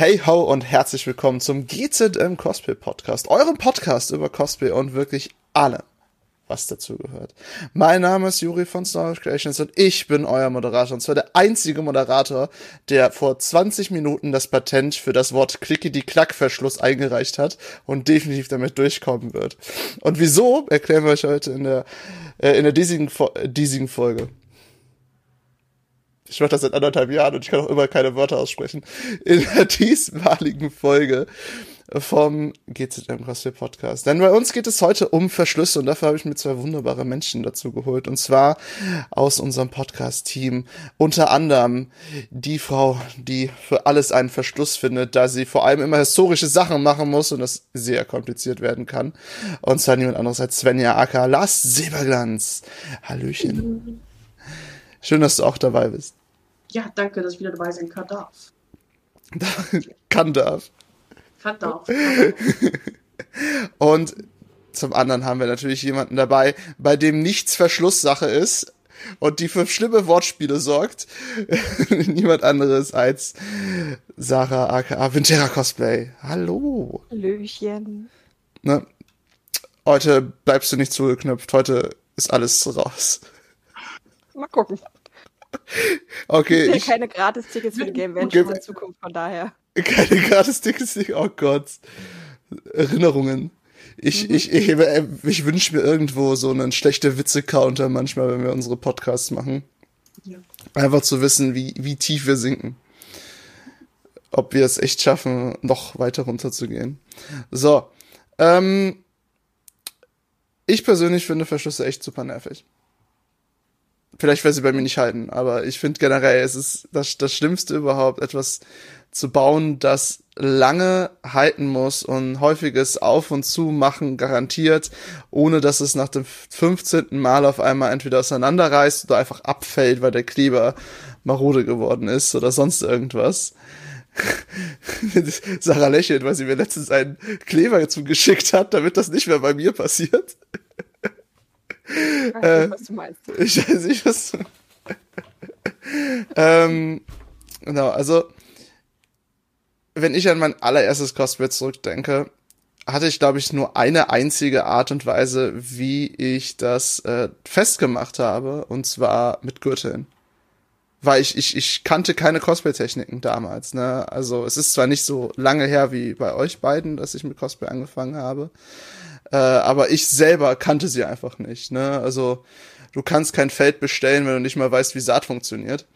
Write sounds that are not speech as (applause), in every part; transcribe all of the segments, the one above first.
Hey ho und herzlich willkommen zum GZM Cosplay Podcast, eurem Podcast über Cosplay und wirklich allem, was dazu gehört. Mein Name ist Juri von Star Creations und ich bin euer Moderator und zwar der einzige Moderator, der vor 20 Minuten das Patent für das Wort Klickety-Klack-Verschluss eingereicht hat und definitiv damit durchkommen wird. Und wieso, erklären wir euch heute in der, äh, in der diesigen, diesigen Folge. Ich mache das seit anderthalb Jahren und ich kann auch immer keine Wörter aussprechen. In der diesmaligen Folge vom GZM CrossFit Podcast. Denn bei uns geht es heute um Verschlüsse und dafür habe ich mir zwei wunderbare Menschen dazu geholt. Und zwar aus unserem Podcast-Team. Unter anderem die Frau, die für alles einen Verschluss findet, da sie vor allem immer historische Sachen machen muss und das sehr kompliziert werden kann. Und zwar niemand anderes als Svenja Acker, Lars Silberglanz. Hallöchen. Schön, dass du auch dabei bist. Ja, danke, dass ich wieder dabei sein kann darf. (laughs) kann darf. Kann darf. Und zum anderen haben wir natürlich jemanden dabei, bei dem nichts Verschlusssache ist und die für schlimme Wortspiele sorgt. (laughs) Niemand anderes als Sarah aka Vintera Cosplay. Hallo. Hallöchen. Ne? Heute bleibst du nicht zugeknüpft. Heute ist alles raus. Mal gucken. (laughs) Okay. Ich keine Gratis-Tickets für die Game Venture okay. in Zukunft, von daher. Keine Gratis-Tickets, oh Gott. Erinnerungen. Ich, mhm. ich, ich, ich, ich wünsche mir irgendwo so einen schlechte Witze-Counter manchmal, wenn wir unsere Podcasts machen. Ja. Einfach zu wissen, wie, wie tief wir sinken. Ob wir es echt schaffen, noch weiter runterzugehen. So. Ähm, ich persönlich finde Verschlüsse echt super nervig. Vielleicht weil sie bei mir nicht halten, aber ich finde generell, es ist das, das Schlimmste überhaupt, etwas zu bauen, das lange halten muss und häufiges Auf- und Zumachen garantiert, ohne dass es nach dem 15. Mal auf einmal entweder auseinanderreißt oder einfach abfällt, weil der Kleber marode geworden ist oder sonst irgendwas. (laughs) Sarah lächelt, weil sie mir letztens einen Kleber zugeschickt hat, damit das nicht mehr bei mir passiert. Ich weiß nicht, was du meinst. Ich weiß nicht, was du ähm, Genau, also wenn ich an mein allererstes Cosplay zurückdenke, hatte ich, glaube ich, nur eine einzige Art und Weise, wie ich das äh, festgemacht habe, und zwar mit Gürteln. Weil ich, ich, ich kannte keine Cosplay-Techniken damals, ne? Also es ist zwar nicht so lange her wie bei euch beiden, dass ich mit Cosplay angefangen habe, äh, aber ich selber kannte sie einfach nicht. Ne? Also du kannst kein Feld bestellen, wenn du nicht mal weißt, wie Saat funktioniert.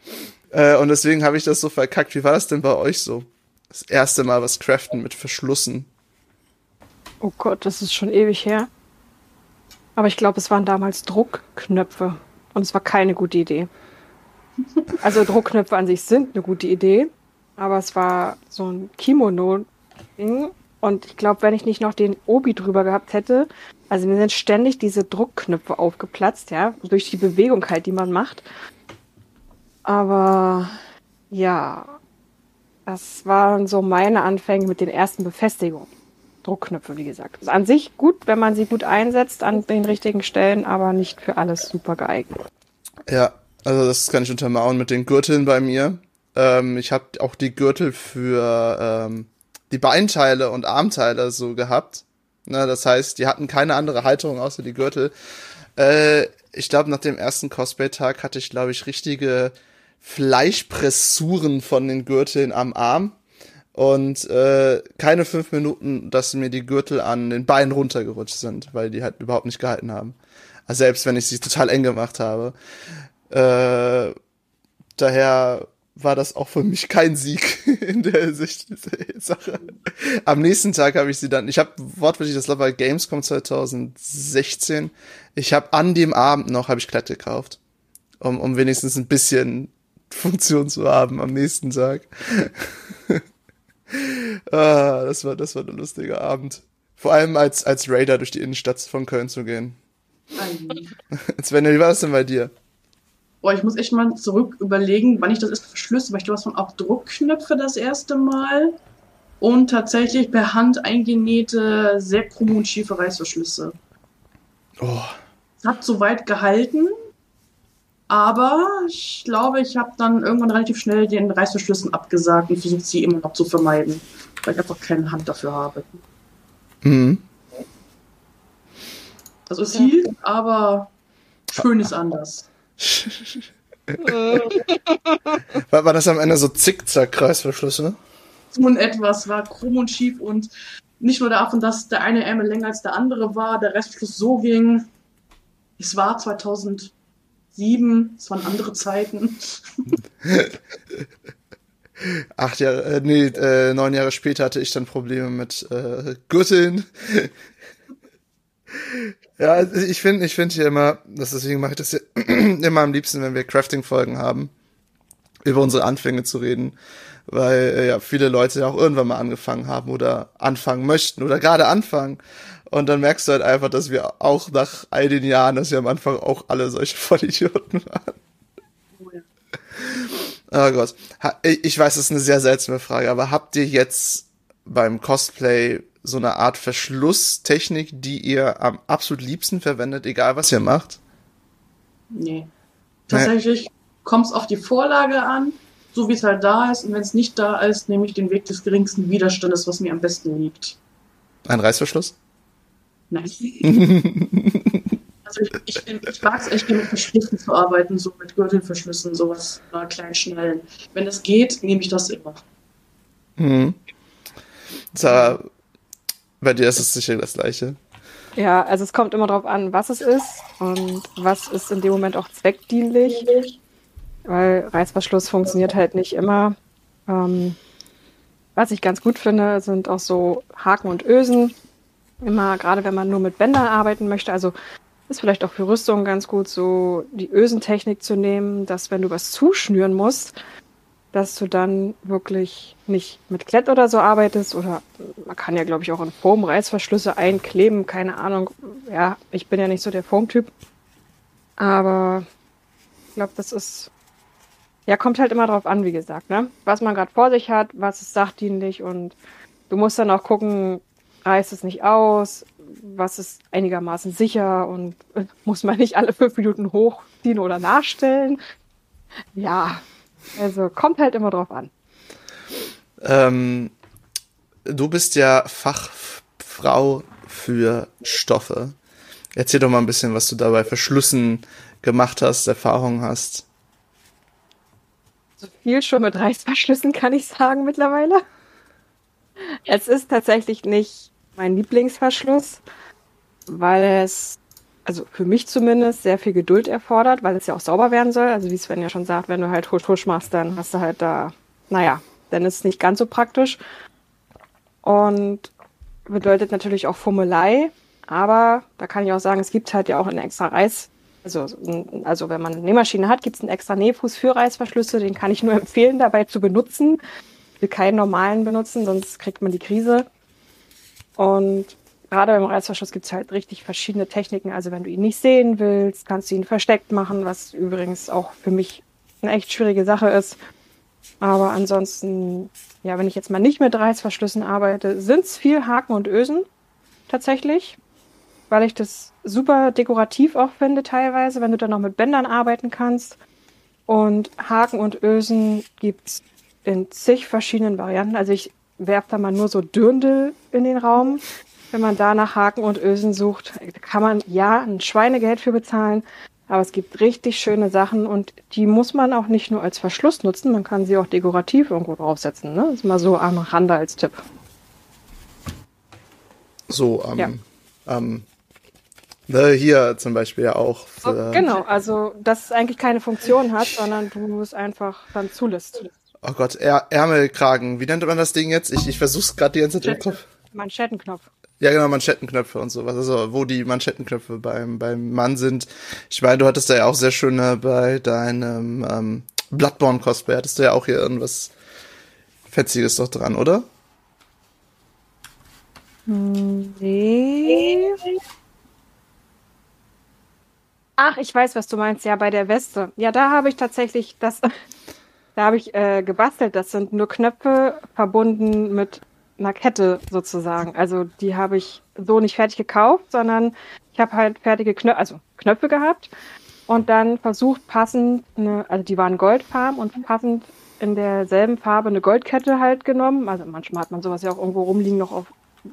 Äh, und deswegen habe ich das so verkackt. Wie war das denn bei euch so? Das erste Mal was craften mit Verschlussen. Oh Gott, das ist schon ewig her. Aber ich glaube, es waren damals Druckknöpfe. Und es war keine gute Idee. (laughs) Also Druckknöpfe an sich sind eine gute Idee. Aber es war so ein Kimono-Ding. Und ich glaube, wenn ich nicht noch den Obi drüber gehabt hätte, also mir sind ständig diese Druckknöpfe aufgeplatzt, ja, durch die Bewegung halt, die man macht. Aber ja, das waren so meine Anfänge mit den ersten Befestigungen. Druckknöpfe, wie gesagt. Also an sich gut, wenn man sie gut einsetzt an den richtigen Stellen, aber nicht für alles super geeignet. Ja, also das kann ich untermauern mit den Gürteln bei mir. Ähm, ich habe auch die Gürtel für ähm, die Beinteile und Armteile so gehabt. Ne, das heißt, die hatten keine andere Halterung außer die Gürtel. Äh, ich glaube, nach dem ersten Cosplay-Tag hatte ich, glaube ich, richtige Fleischpressuren von den Gürteln am Arm. Und äh, keine fünf Minuten, dass mir die Gürtel an den Beinen runtergerutscht sind, weil die halt überhaupt nicht gehalten haben. Also selbst wenn ich sie total eng gemacht habe. Äh, daher war das auch für mich kein Sieg (laughs) in der Sicht Sache. Am nächsten Tag habe ich sie dann, ich habe wortwörtlich, das war bei Gamescom 2016, ich habe an dem Abend noch, habe ich Klett gekauft, um, um wenigstens ein bisschen (laughs) Funktion zu haben am nächsten Tag. (laughs) ah, das war, das war ein lustiger Abend. Vor allem als, als Raider durch die Innenstadt von Köln zu gehen. Sven, wie war das denn bei dir? Boah, ich muss echt mal zurück überlegen, wann ich das erste verschlüsse, weil ich glaube, es waren auch Druckknöpfe das erste Mal und tatsächlich per Hand eingenähte, sehr krumme und schiefe Reißverschlüsse. Oh. Es hat soweit gehalten, Aber ich glaube, ich habe dann irgendwann relativ schnell den Reißverschlüssen abgesagt und versucht, sie immer noch zu vermeiden, weil ich einfach keine Hand dafür habe. Mhm. Also es hielt, aber schön ist anders. War, war das am Ende so Zickzack-Kreisverschlüsse? So in etwas war krumm und schief und nicht nur davon, dass der eine Ärmel länger als der andere war, der Restschluss so ging. Es war 2007, es waren andere Zeiten. (laughs) Acht Jahre, äh, nee, äh, neun Jahre später hatte ich dann Probleme mit äh, Gürteln. Ja, also ich finde, ich finde hier immer, das deswegen mache ich das ja (clears throat) immer am liebsten, wenn wir Crafting-Folgen haben, über unsere Anfänge zu reden, weil äh, ja viele Leute ja auch irgendwann mal angefangen haben oder anfangen möchten oder gerade anfangen. Und dann merkst du halt einfach, dass wir auch nach all den Jahren, dass wir am Anfang auch alle solche (laughs) Vollidioten waren. Oh Gott. Ha- Ich weiß, das ist eine sehr seltsame Frage, aber habt ihr jetzt beim Cosplay so eine Art Verschlusstechnik, die ihr am absolut liebsten verwendet, egal was ihr macht? Nee. Tatsächlich kommt es auf die Vorlage an, so wie es halt da ist. Und wenn es nicht da ist, nehme ich den Weg des geringsten Widerstandes, was mir am besten liegt. Ein Reißverschluss? Nein. (laughs) also ich, ich, ich mag es echt mit Verschlüssen zu arbeiten, so mit Gürtelverschlüssen, sowas, kleinen, schnellen. Wenn es geht, nehme ich das immer. Mhm. Sarah, bei dir ist es sicher das gleiche. Ja, also es kommt immer darauf an, was es ist und was ist in dem Moment auch zweckdienlich, weil Reißverschluss funktioniert halt nicht immer. Ähm, was ich ganz gut finde, sind auch so Haken und Ösen. Immer, gerade wenn man nur mit Bändern arbeiten möchte, also ist vielleicht auch für Rüstung ganz gut, so die Ösentechnik zu nehmen, dass wenn du was zuschnüren musst, dass du dann wirklich nicht mit Klett oder so arbeitest oder man kann ja, glaube ich, auch in Foam Reißverschlüsse einkleben, keine Ahnung. Ja, ich bin ja nicht so der Foam-Typ. Aber ich glaube, das ist, ja, kommt halt immer drauf an, wie gesagt, ne? Was man gerade vor sich hat, was ist sachdienlich und du musst dann auch gucken, reißt es nicht aus, was ist einigermaßen sicher und äh, muss man nicht alle fünf Minuten hochziehen oder nachstellen. Ja, also kommt halt immer drauf an. Ähm, du bist ja Fachfrau für Stoffe. Erzähl doch mal ein bisschen, was du da bei Verschlüssen gemacht hast, Erfahrungen hast. So viel schon mit Reißverschlüssen kann ich sagen mittlerweile. Es ist tatsächlich nicht mein Lieblingsverschluss, weil es, also für mich zumindest, sehr viel Geduld erfordert, weil es ja auch sauber werden soll. Also wie Sven ja schon sagt, wenn du halt husch husch machst, dann hast du halt da, naja, dann ist es nicht ganz so praktisch. Und bedeutet natürlich auch Fummelei, aber da kann ich auch sagen, es gibt halt ja auch einen extra Reiß, also, also wenn man eine Nähmaschine hat, gibt es einen extra Nähfuß für Reißverschlüsse, den kann ich nur (laughs) empfehlen, dabei zu benutzen. Ich will keinen normalen benutzen, sonst kriegt man die Krise. Und gerade beim Reißverschluss gibt es halt richtig verschiedene Techniken. Also wenn du ihn nicht sehen willst, kannst du ihn versteckt machen, was übrigens auch für mich eine echt schwierige Sache ist. Aber ansonsten, ja, wenn ich jetzt mal nicht mit Reißverschlüssen arbeite, sind es viel Haken und Ösen tatsächlich, weil ich das super dekorativ auch finde teilweise, wenn du dann noch mit Bändern arbeiten kannst. Und Haken und Ösen gibt's in zig verschiedenen Varianten. Also ich werfe da mal nur so Dürndl in den Raum. Wenn man da nach Haken und Ösen sucht, kann man ja ein Schweinegeld für bezahlen. Aber es gibt richtig schöne Sachen und die muss man auch nicht nur als Verschluss nutzen, man kann sie auch dekorativ irgendwo draufsetzen. Ne? Das ist mal so am Rande als Tipp. So, ähm, Ja. ähm, ne, hier zum Beispiel ja auch. Oh, Für, genau, also dass es eigentlich keine Funktion hat, sondern du es einfach dann zulässt. Oh Gott, Är Ärmelkragen. Wie nennt man das Ding jetzt? Ich, ich versuch's gerade die ganze Zeit im Kopf. Manschettenknopf. Ja, genau, Manschettenknöpfe und sowas. Also, wo die Manschettenknöpfe beim, beim Mann sind. Ich meine, du hattest da ja auch sehr schöne bei deinem ähm, Bloodborne-Cosplay. Hattest du ja auch hier irgendwas Fetziges doch dran, oder? Nee. Ach, ich weiß, was du meinst. Ja, bei der Weste. Ja, da habe ich tatsächlich das. (laughs) Da habe ich äh, gebastelt. Das sind nur Knöpfe verbunden mit einer Kette sozusagen. Also die habe ich so nicht fertig gekauft, sondern ich habe halt fertige Knöpfe, also Knöpfe gehabt und dann versucht passend, eine, also die waren Goldfarben und passend in derselben Farbe eine Goldkette halt genommen. Also manchmal hat man sowas ja auch irgendwo rumliegen noch auf.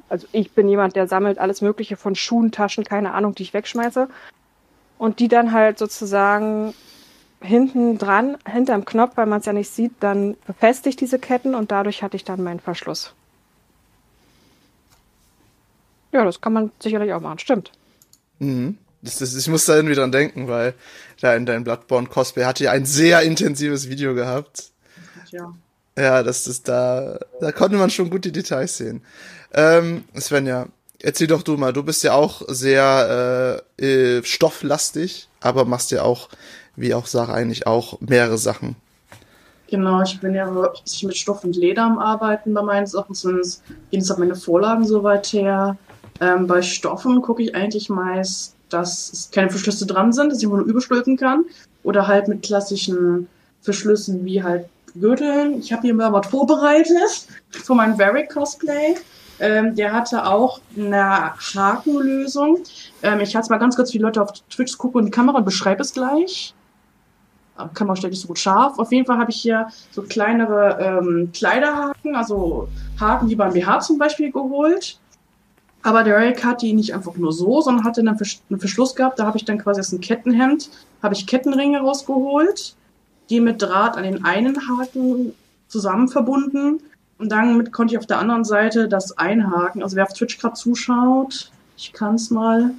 Also ich bin jemand, der sammelt alles Mögliche von Schuhen, Taschen, keine Ahnung, die ich wegschmeiße. Und die dann halt sozusagen hinten dran, hinterm Knopf, weil man es ja nicht sieht, dann befestigt diese Ketten und dadurch hatte ich dann meinen Verschluss. Ja, das kann man sicherlich auch machen, stimmt. Mhm. Das, das, ich muss da irgendwie dran denken, weil da in deinem Bloodborne Cosplay hatte ja ein sehr intensives Video gehabt. Ja. Ja, das ist da, da konnte man schon gut die Details sehen. Ähm, Svenja, erzähl doch du mal, du bist ja auch sehr äh, äh, stofflastig, aber machst ja auch, wie auch Sarah eigentlich auch, mehrere Sachen. Genau, ich bin ja hauptsächlich mit Stoff und Leder am Arbeiten bei meinen Sachen, sonst gehen es auf meine Vorlagen soweit her. Ähm, bei Stoffen gucke ich eigentlich meist, dass keine Verschlüsse dran sind, dass ich nur überstülpen kann. Oder halt mit klassischen Verschlüssen wie halt Gürteln. Ich habe hier mal was vorbereitet (laughs) für mein Very Cosplay. Ähm, der hatte auch eine Hakenlösung. Ähm, ich hatte mal ganz kurz, wie Leute auf Twitch gucken in die Kamera und beschreibe es gleich. Kamera stellt nicht so gut scharf. Auf jeden Fall habe ich hier so kleinere ähm, Kleiderhaken, also Haken wie beim BH zum Beispiel geholt. Aber der Eric hat die nicht einfach nur so, sondern hatte einen, Versch einen Verschluss gehabt. Da habe ich dann quasi aus einem Kettenhemd, habe ich Kettenringe rausgeholt, die mit Draht an den einen Haken zusammen verbunden. Und dann konnte ich auf der anderen Seite das einhaken. Also wer auf Twitch gerade zuschaut, ich kann es mal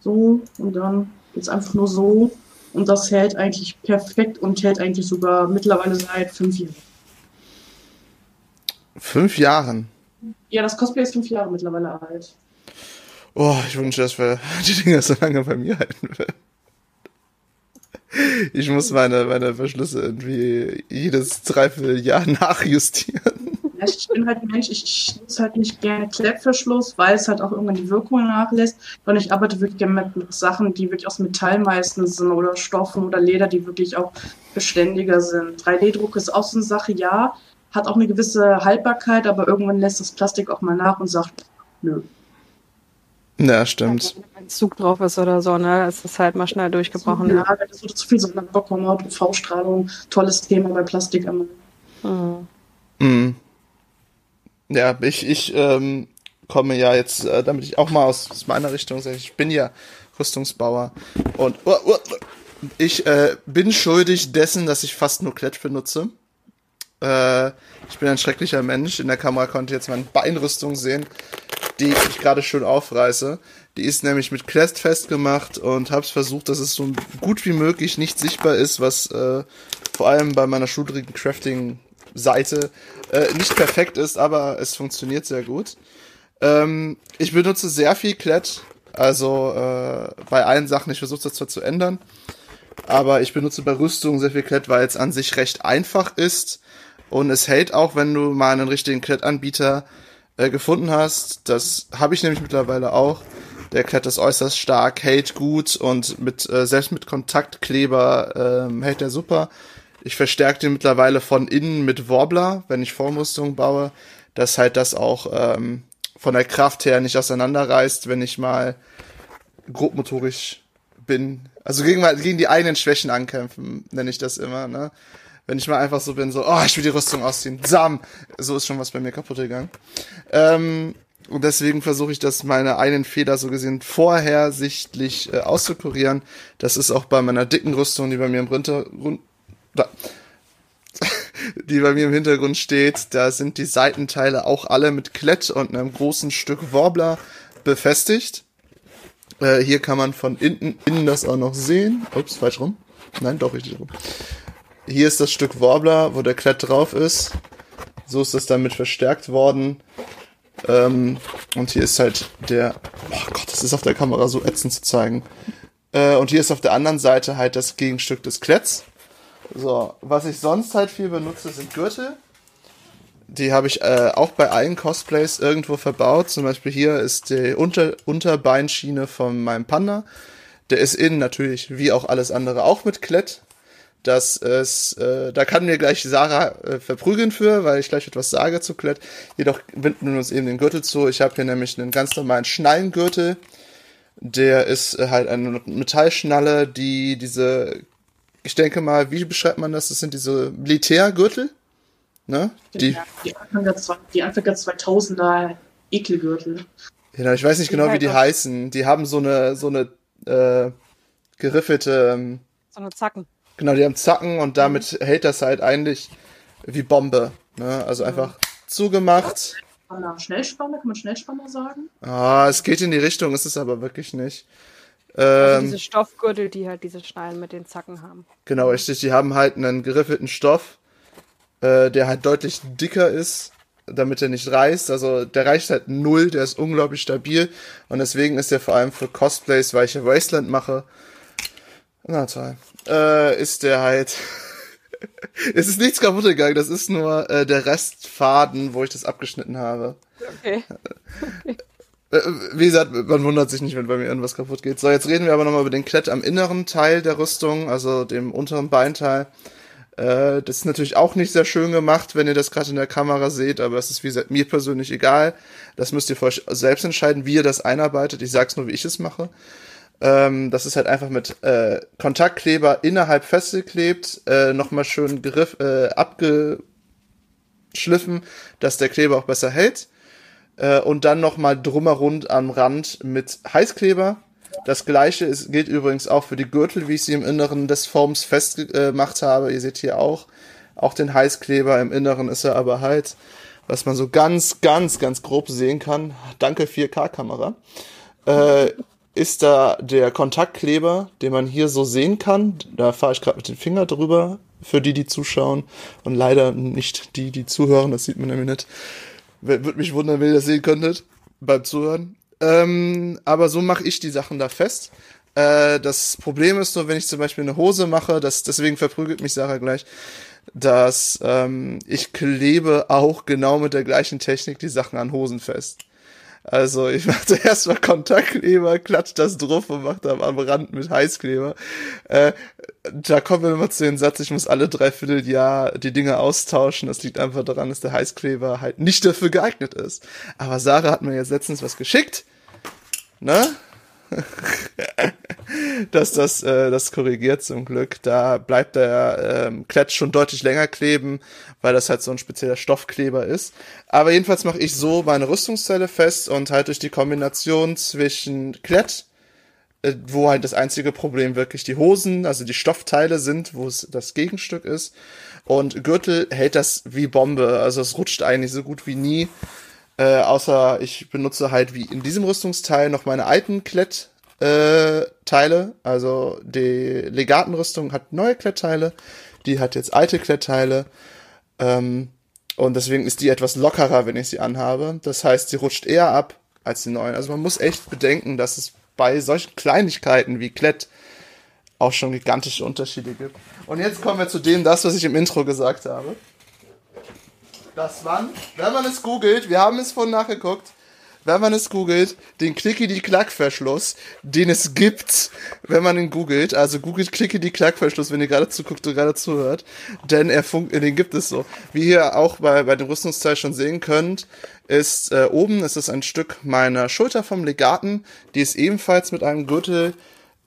so und dann geht's einfach nur so. Und das hält eigentlich perfekt und hält eigentlich sogar mittlerweile seit fünf Jahren. Fünf Jahren? Ja, das Cosplay ist fünf Jahre mittlerweile alt. Oh, ich wünsche, dass wir die Dinger so lange bei mir halten würden. Ich muss meine, meine Verschlüsse irgendwie jedes Dreivierteljahr nachjustieren. Ja, ich bin halt Mensch, ich, nutze halt nicht gerne Klettverschluss, weil es halt auch irgendwann die Wirkung nachlässt. Und ich arbeite wirklich gerne mit, mit Sachen, die wirklich aus Metall meistens sind oder Stoffen oder Leder, die wirklich auch beständiger sind. 3D-Druck ist auch so eine Sache, ja hat auch eine gewisse Haltbarkeit, aber irgendwann lässt das Plastik auch mal nach und sagt, nö. Ja, stimmt. Wenn ein Zug drauf ist oder so, ne, ist das halt mal schnell durchgebrochen. Ja, wenn das so zu viel Sonne bekommen hat, UV-Strahlung, tolles Thema bei Plastik immer. Mhm. Mhm. Ja, ich, ich ähm, komme ja jetzt, äh, damit ich auch mal aus, aus meiner Richtung sage, ich bin ja Rüstungsbauer und uh, uh, ich äh, bin schuldig dessen, dass ich fast nur Klett benutze. Äh, ich bin ein schrecklicher Mensch. In der Kamera konnte jetzt meine Beinrüstung sehen, die ich gerade schön aufreiße. Die ist nämlich mit Quest festgemacht und hab's versucht, dass es so gut wie möglich nicht sichtbar ist, was äh, vor allem bei meiner schudrigen Crafting-Seite äh, nicht perfekt ist, aber es funktioniert sehr gut. Ähm, ich benutze sehr viel Klett, also äh, bei allen Sachen, ich versuche das zwar zu ändern, aber ich benutze bei Rüstung sehr viel Klett, weil es an sich recht einfach ist und es hält auch, wenn du mal einen richtigen Klettanbieter äh, gefunden hast. Das habe ich nämlich mittlerweile auch. Der Klett ist äußerst stark, hält gut und mit äh, selbst mit Kontaktkleber ähm, hält er super. Ich verstärke den mittlerweile von innen mit Warbler, wenn ich Vormusterung baue, dass halt das auch ähm, von der Kraft her nicht auseinanderreißt, wenn ich mal grobmotorisch bin. Also gegen, gegen die eigenen Schwächen ankämpfen, nenne ich das immer. Ne? Wenn ich mal einfach so bin, so, oh, ich will die Rüstung ausziehen. Sam! So ist schon was bei mir kaputt gegangen. Ähm, und deswegen versuche ich das meine einen Fehler so gesehen vorher sichtlich äh, auszukurieren. Das ist auch bei meiner dicken Rüstung, die bei mir im Hintergrund, da, (laughs) die bei mir im Hintergrund steht. Da sind die Seitenteile auch alle mit Klett und einem großen Stück Warbler befestigt. Äh, hier kann man von innen, innen das auch noch sehen. Ups, falsch rum. Nein, doch richtig rum. Hier ist das Stück Warbler, wo der Klett drauf ist. So ist das damit verstärkt worden. Ähm, und hier ist halt der. Oh Gott, das ist auf der Kamera so ätzend zu zeigen. Äh, und hier ist auf der anderen Seite halt das Gegenstück des Kletts. So, was ich sonst halt viel benutze, sind Gürtel. Die habe ich äh, auch bei allen Cosplays irgendwo verbaut. Zum Beispiel hier ist die Unter Unterbeinschiene von meinem Panda. Der ist innen natürlich, wie auch alles andere, auch mit Klett dass es, äh, da kann mir gleich Sarah äh, verprügeln für, weil ich gleich etwas sage zu Klett. Jedoch binden wir uns eben den Gürtel zu. Ich habe hier nämlich einen ganz normalen Schnallengürtel, Der ist äh, halt eine Metallschnalle, die diese, ich denke mal, wie beschreibt man das? Das sind diese Militärgürtel, ne? Die, ja, die, Anfang der, zwei- die Anfang der 2000er Ekelgürtel. genau, ich weiß nicht genau, wie halt die heißen. Die haben so eine, so eine äh, geriffelte, ähm, So eine Zacken. Genau, die haben Zacken und damit hält das halt eigentlich wie Bombe. Ne? Also einfach zugemacht. Spanner. Schnellspanner, kann man Schnellspanner sagen? Ah, es geht in die Richtung, ist es aber wirklich nicht. Also Ähm, diese Stoffgürtel, die halt diese Schnallen mit den Zacken haben. Genau, richtig. Die haben halt einen geriffelten Stoff, äh, der halt deutlich dicker ist, damit er nicht reißt. Also der reicht halt null, der ist unglaublich stabil. Und deswegen ist der vor allem für Cosplays, weil ich ja Wasteland mache. Na toll. Äh, ist der halt. (laughs) es ist nichts kaputt gegangen, das ist nur äh, der Restfaden, wo ich das abgeschnitten habe. (laughs) Okay. Äh, Wie gesagt, man wundert sich nicht, wenn bei mir irgendwas kaputt geht. So, jetzt reden wir aber nochmal über den Klett am inneren Teil der Rüstung, also dem unteren Beinteil. Äh, das ist natürlich auch nicht sehr schön gemacht, wenn ihr das gerade in der Kamera seht, aber es ist, wie gesagt, mir persönlich egal. Das müsst ihr für euch selbst entscheiden, wie ihr das einarbeitet. Ich sag's nur, wie ich es mache. Ähm, das ist halt einfach mit äh, Kontaktkleber innerhalb festgeklebt, äh, nochmal schön griff, äh, abgeschliffen, dass der Kleber auch besser hält äh, und dann nochmal drumherum am Rand mit Heißkleber. Das gleiche ist, gilt übrigens auch für die Gürtel, wie ich sie im Inneren des Foams festgemacht habe. Ihr seht hier auch, auch den Heißkleber. Im Inneren ist er aber halt, was man so ganz, ganz, ganz grob sehen kann. Danke 4K-Kamera. Äh, ist da der Kontaktkleber, den man hier so sehen kann. Da fahre ich gerade mit dem Finger drüber, für die, die zuschauen. Und leider nicht die, die zuhören. Das sieht man nämlich nicht. Würde mich wundern, wenn ihr das sehen könntet beim Zuhören. Ähm, aber so mache ich die Sachen da fest. Äh, das Problem ist nur, wenn ich zum Beispiel eine Hose mache, das, deswegen verprügelt mich Sarah gleich, dass ähm, ich klebe auch genau mit der gleichen Technik die Sachen an Hosen fest. Also ich (laughs) mache zuerst mal Kontaktkleber, klatsch das drauf und mache da am Rand mit Heißkleber. Äh, da kommen wir immer zu den Satz, ich muss alle dreiviertel Jahr die Dinge austauschen. Das liegt einfach daran, dass der Heißkleber halt nicht dafür geeignet ist. Aber Sarah hat mir jetzt letztens was geschickt. Ne? (laughs) dass das äh, das korrigiert zum Glück. Da bleibt der ähm, Kletsch schon deutlich länger kleben, weil das halt so ein spezieller Stoffkleber ist. Aber jedenfalls mache ich so meine Rüstungsteile fest und halt durch die Kombination zwischen Klett, äh, wo halt das einzige Problem wirklich die Hosen, also die Stoffteile sind, wo es das Gegenstück ist. Und Gürtel hält das wie Bombe, also es rutscht eigentlich so gut wie nie. Äh, außer ich benutze halt wie in diesem Rüstungsteil noch meine alten Klett äh, Teile. Also die Legatenrüstung hat neue Klettteile, die hat jetzt alte Klettteile. Ähm, und deswegen ist die etwas lockerer, wenn ich sie anhabe. Das heißt, sie rutscht eher ab als die neuen. Also man muss echt bedenken, dass es bei solchen Kleinigkeiten wie Klett auch schon gigantische Unterschiede gibt. Und jetzt kommen wir zu dem, das, was ich im Intro gesagt habe. Dass man, wenn man es googelt, wir haben es vorhin nachgeguckt, wenn man es googelt, den Clicky-die-Klack-Verschluss, den es gibt, wenn man ihn googelt, also googelt Clicky-die-Klack-Verschluss, wenn ihr gerade zuguckt und gerade zuhört, denn er fun den gibt es so. Wie ihr auch bei, bei dem Rüstungsteil schon sehen könnt, ist äh, oben ist es ein Stück meiner Schulter vom Legaten, die ist ebenfalls mit einem Gürtel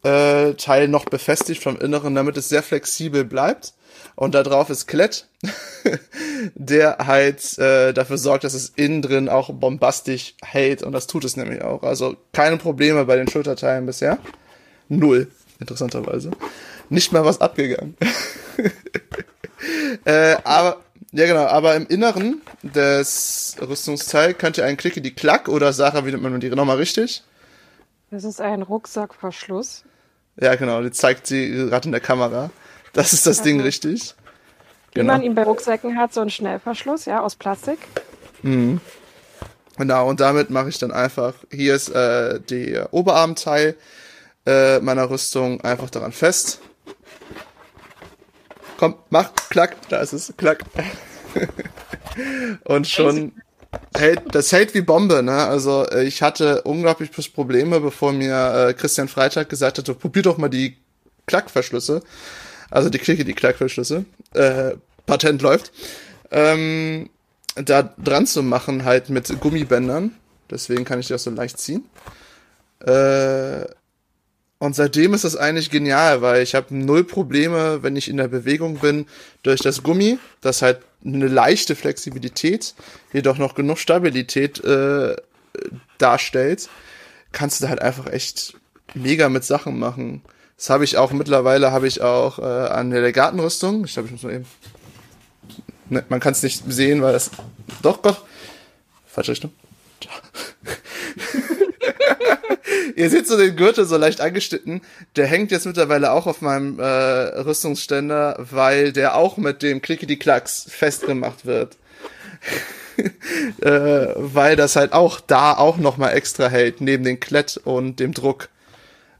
äh, noch befestigt vom Inneren, damit es sehr flexibel bleibt. Und da drauf ist Klett, (laughs) der halt äh, dafür sorgt, dass es innen drin auch bombastisch hält. Und das tut es nämlich auch. Also keine Probleme bei den Schulterteilen bisher. Null, interessanterweise. Nicht mal was abgegangen. (laughs) äh, aber, ja genau, aber im Inneren des Rüstungsteils könnt ihr einen Klicke die Klack oder Sarah, wie nennt man die nochmal richtig? Das ist ein Rucksackverschluss. Ja, genau, die zeigt sie gerade in der Kamera. Das ist das Ding richtig. Wie Genau. man ihn bei Rucksäcken hat, so ein Schnellverschluss, ja, aus Plastik. Genau, und damit mache ich dann einfach, hier ist äh, der Oberarmteil äh, meiner Rüstung einfach daran fest. Komm, mach, klack, da ist es, klack. (laughs) und schon hält, das hält wie Bombe, ne? Also äh, ich hatte unglaublich Probleme, bevor mir äh, Christian Freitag gesagt hatte, probier doch mal die Klackverschlüsse. Also die Klicke, die Klackverschlüsse. Äh, Patent läuft. Ähm, da dran zu machen, halt mit Gummibändern. Deswegen kann ich die auch so leicht ziehen. Äh, und seitdem ist das eigentlich genial, weil ich habe null Probleme, wenn ich in der Bewegung bin, durch das Gummi, das halt eine leichte Flexibilität, jedoch noch genug Stabilität äh, darstellt, kannst du da halt einfach echt mega mit Sachen machen. Das habe ich auch mittlerweile, habe ich auch äh, an der Gartenrüstung. Ich glaube, ich muss mal eben. Ne, man kann es nicht sehen, weil das. Doch, doch. Falsche Richtung. (laughs) Ihr seht so den Gürtel so leicht angeschnitten. Der hängt jetzt mittlerweile auch auf meinem äh, Rüstungsständer, weil der auch mit dem Klickety-Klacks festgemacht wird. (laughs) äh, weil das halt auch da auch nochmal extra hält, neben dem Klett und dem Druck.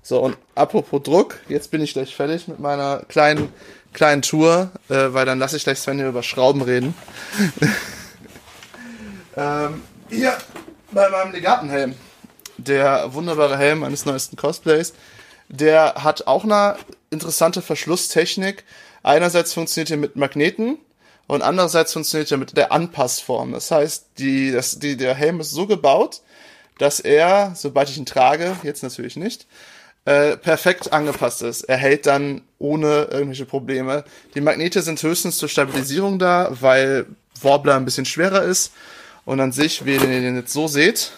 So, und apropos Druck, jetzt bin ich gleich fertig mit meiner kleinen, kleinen Tour, äh, weil dann lasse ich gleich Sven hier über Schrauben reden. (laughs) ähm, hier bei meinem Legatenhelm der wunderbare Helm eines neuesten Cosplays, der hat auch eine interessante Verschlusstechnik. Einerseits funktioniert er mit Magneten und andererseits funktioniert er mit der Anpassform. Das heißt, die, das, die, der Helm ist so gebaut, dass er, sobald ich ihn trage, jetzt natürlich nicht, äh, perfekt angepasst ist. Er hält dann ohne irgendwelche Probleme. Die Magnete sind höchstens zur Stabilisierung da, weil Warbler ein bisschen schwerer ist. Und an sich, wie ihr den jetzt so seht,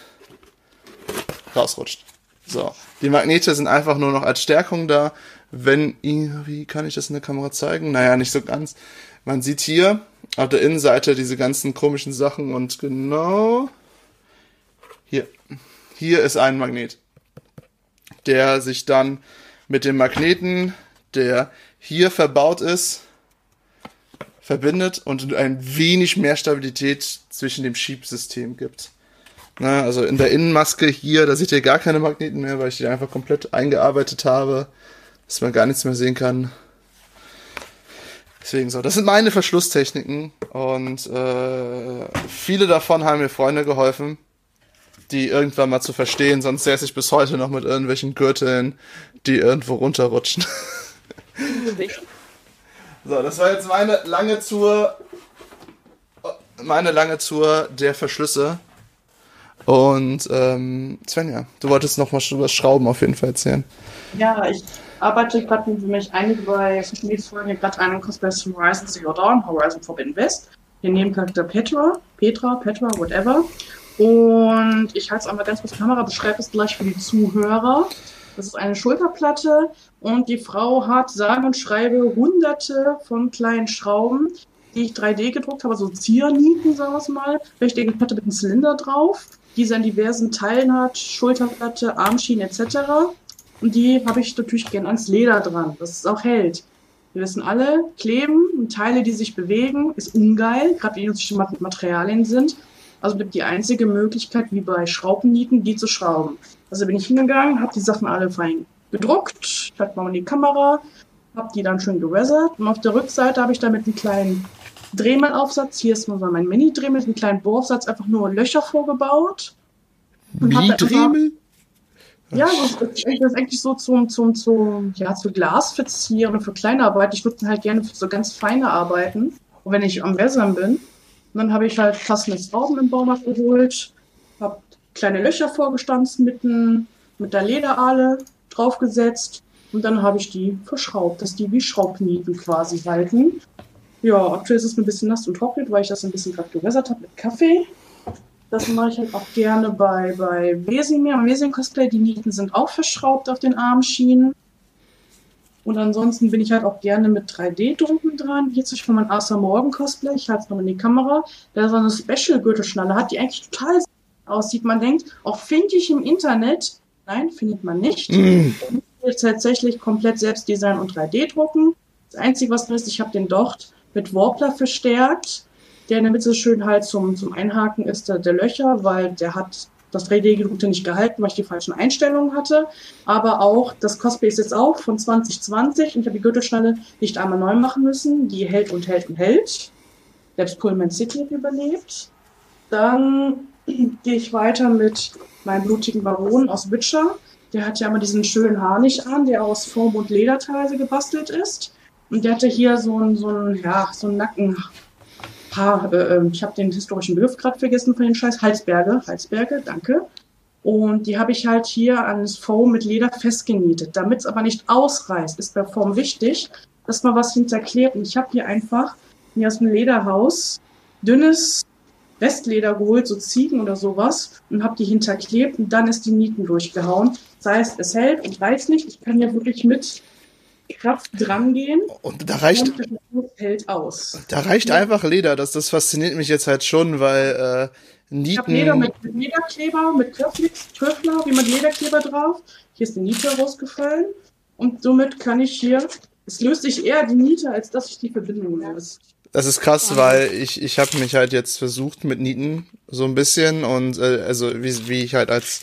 rausrutscht. So. Die Magnete sind einfach nur noch als Stärkung da. Wenn, wie kann ich das in der Kamera zeigen? Naja, nicht so ganz. Man sieht hier auf der Innenseite diese ganzen komischen Sachen und genau hier. Hier ist ein Magnet, der sich dann mit dem Magneten, der hier verbaut ist, verbindet und ein wenig mehr Stabilität zwischen dem Schiebsystem gibt. Na, also in der Innenmaske hier, da seht ihr gar keine Magneten mehr, weil ich die einfach komplett eingearbeitet habe, dass man gar nichts mehr sehen kann. Deswegen so, das sind meine Verschlusstechniken und äh, viele davon haben mir Freunde geholfen, die irgendwann mal zu verstehen, sonst säße ich bis heute noch mit irgendwelchen Gürteln, die irgendwo runterrutschen. so, das war jetzt meine lange Tour, meine lange Tour der Verschlüsse. Und ähm, Svenja, du wolltest noch mal über Schrauben auf jeden Fall erzählen. Ja, ich arbeite gerade für mich einige bei Social Media Folgen gerade einen Cosplay von Horizon Zero Dawn, Horizon Forbidden West. Den Nebencharakter Petra, Petra, Petra, whatever. Und ich halte es einmal ganz kurz Kamera, beschreibe es gleich für die Zuhörer. Das ist eine Schulterplatte und die Frau hat sage und schreibe hunderte von kleinen Schrauben, die ich 3D gedruckt habe, so Ziernieten, sagen wir es mal. Richtige Platte mit einem Zylinder drauf die sie an diversen Teilen hat, Schulterplatte, Armschienen etc. Und die habe ich natürlich gern ans Leder dran, dass es auch hält. Wir wissen alle, Kleben und Teile, die sich bewegen, ist ungeil, gerade wenn die Materialien sind. Also bleibt die einzige Möglichkeit, wie bei Schraubennieten, die zu schrauben. Also bin ich hingegangen, habe die Sachen alle fein gedruckt, pack mal in die Kamera, habe die dann schön gewässert und auf der Rückseite habe ich damit einen kleinen Drehmelaufsatz. Hier ist mal mein Mini-Dremel, mit einem kleinen Bohraufsatz, einfach nur Löcher vorgebaut. Wie Dremel? Ja, das ist, das ist eigentlich so zum, zum, zum, ja, zu Glasverzieren und für kleine Arbeit. Ich würde halt gerne für so ganz feine Arbeiten. Und wenn ich am Wässern bin, dann habe ich halt passende Schrauben im Baumarkt geholt, habe kleine Löcher vorgestanzt mit, ein, mit der Lederahle draufgesetzt und dann habe ich die verschraubt, dass die wie Schraubnieten quasi halten. Ja, aktuell ist es ein bisschen nass und trocknet, weil ich das ein bisschen gerade gewässert habe mit Kaffee. Das mache ich halt auch gerne bei, bei Wesimir, am Wesim-Cosplay. Die Nieten sind auch verschraubt auf den Armschienen. Und ansonsten bin ich halt auch gerne mit 3D-Drucken dran. Jetzt ist von meinem Asa Morgen Cosplay. Ich halte es nochmal in die Kamera. Der so eine Special-Gürtelschnalle hat, die eigentlich total aussieht. Man denkt, auch finde ich im Internet. Nein, findet man nicht. Mm. Ich tatsächlich komplett selbst designen und 3D drucken. Das Einzige, was drin ist, ich habe den Docht mit Warbler verstärkt, der in der Mitte schön halt zum, zum Einhaken ist der, der Löcher, weil der hat das 3D-gedruckte nicht gehalten, weil ich die falschen Einstellungen hatte. Aber auch das Cosplay ist jetzt auch von 2020 und ich habe die Gürtelschnalle nicht einmal neu machen müssen. Die hält und hält und hält. Selbst Pullman City hat überlebt. Dann (clears throat) gehe ich weiter mit meinem blutigen Baron aus Witcher. Der hat ja immer diesen schönen Harnisch an, der aus Form- und Lederteile gebastelt ist. Und der hatte hier so ein, so ein, ja, so ein Nacken. Haar, äh, ähm, ich habe den historischen Begriff gerade vergessen von den Scheiß. Halsberge, Halsberge, danke. Und die habe ich halt hier ans Foam mit Leder festgenietet. Damit es aber nicht ausreißt, ist bei Foam wichtig, dass man was hinterklebt. Und ich habe hier einfach mir aus dem Lederhaus dünnes Restleder geholt, so Ziegen oder sowas, und habe die hinterklebt und dann ist die Nieten durchgehauen. Das heißt, es hält und reißt nicht. Ich kann ja wirklich mit Kraft drangehen. Und da reicht, und hält aus. Da reicht ja. einfach Leder. Das, das fasziniert mich jetzt halt schon, weil äh, Nieten. Ich habe Leder mit, mit Lederkleber, mit Köffler, wie mit Lederkleber drauf. Hier ist die Niete rausgefallen. Und somit kann ich hier, es löst sich eher die Niete, als dass ich die Verbindung löst. Das ist krass, weil ich, ich habe mich halt jetzt versucht mit Nieten so ein bisschen und äh, also wie, wie ich halt als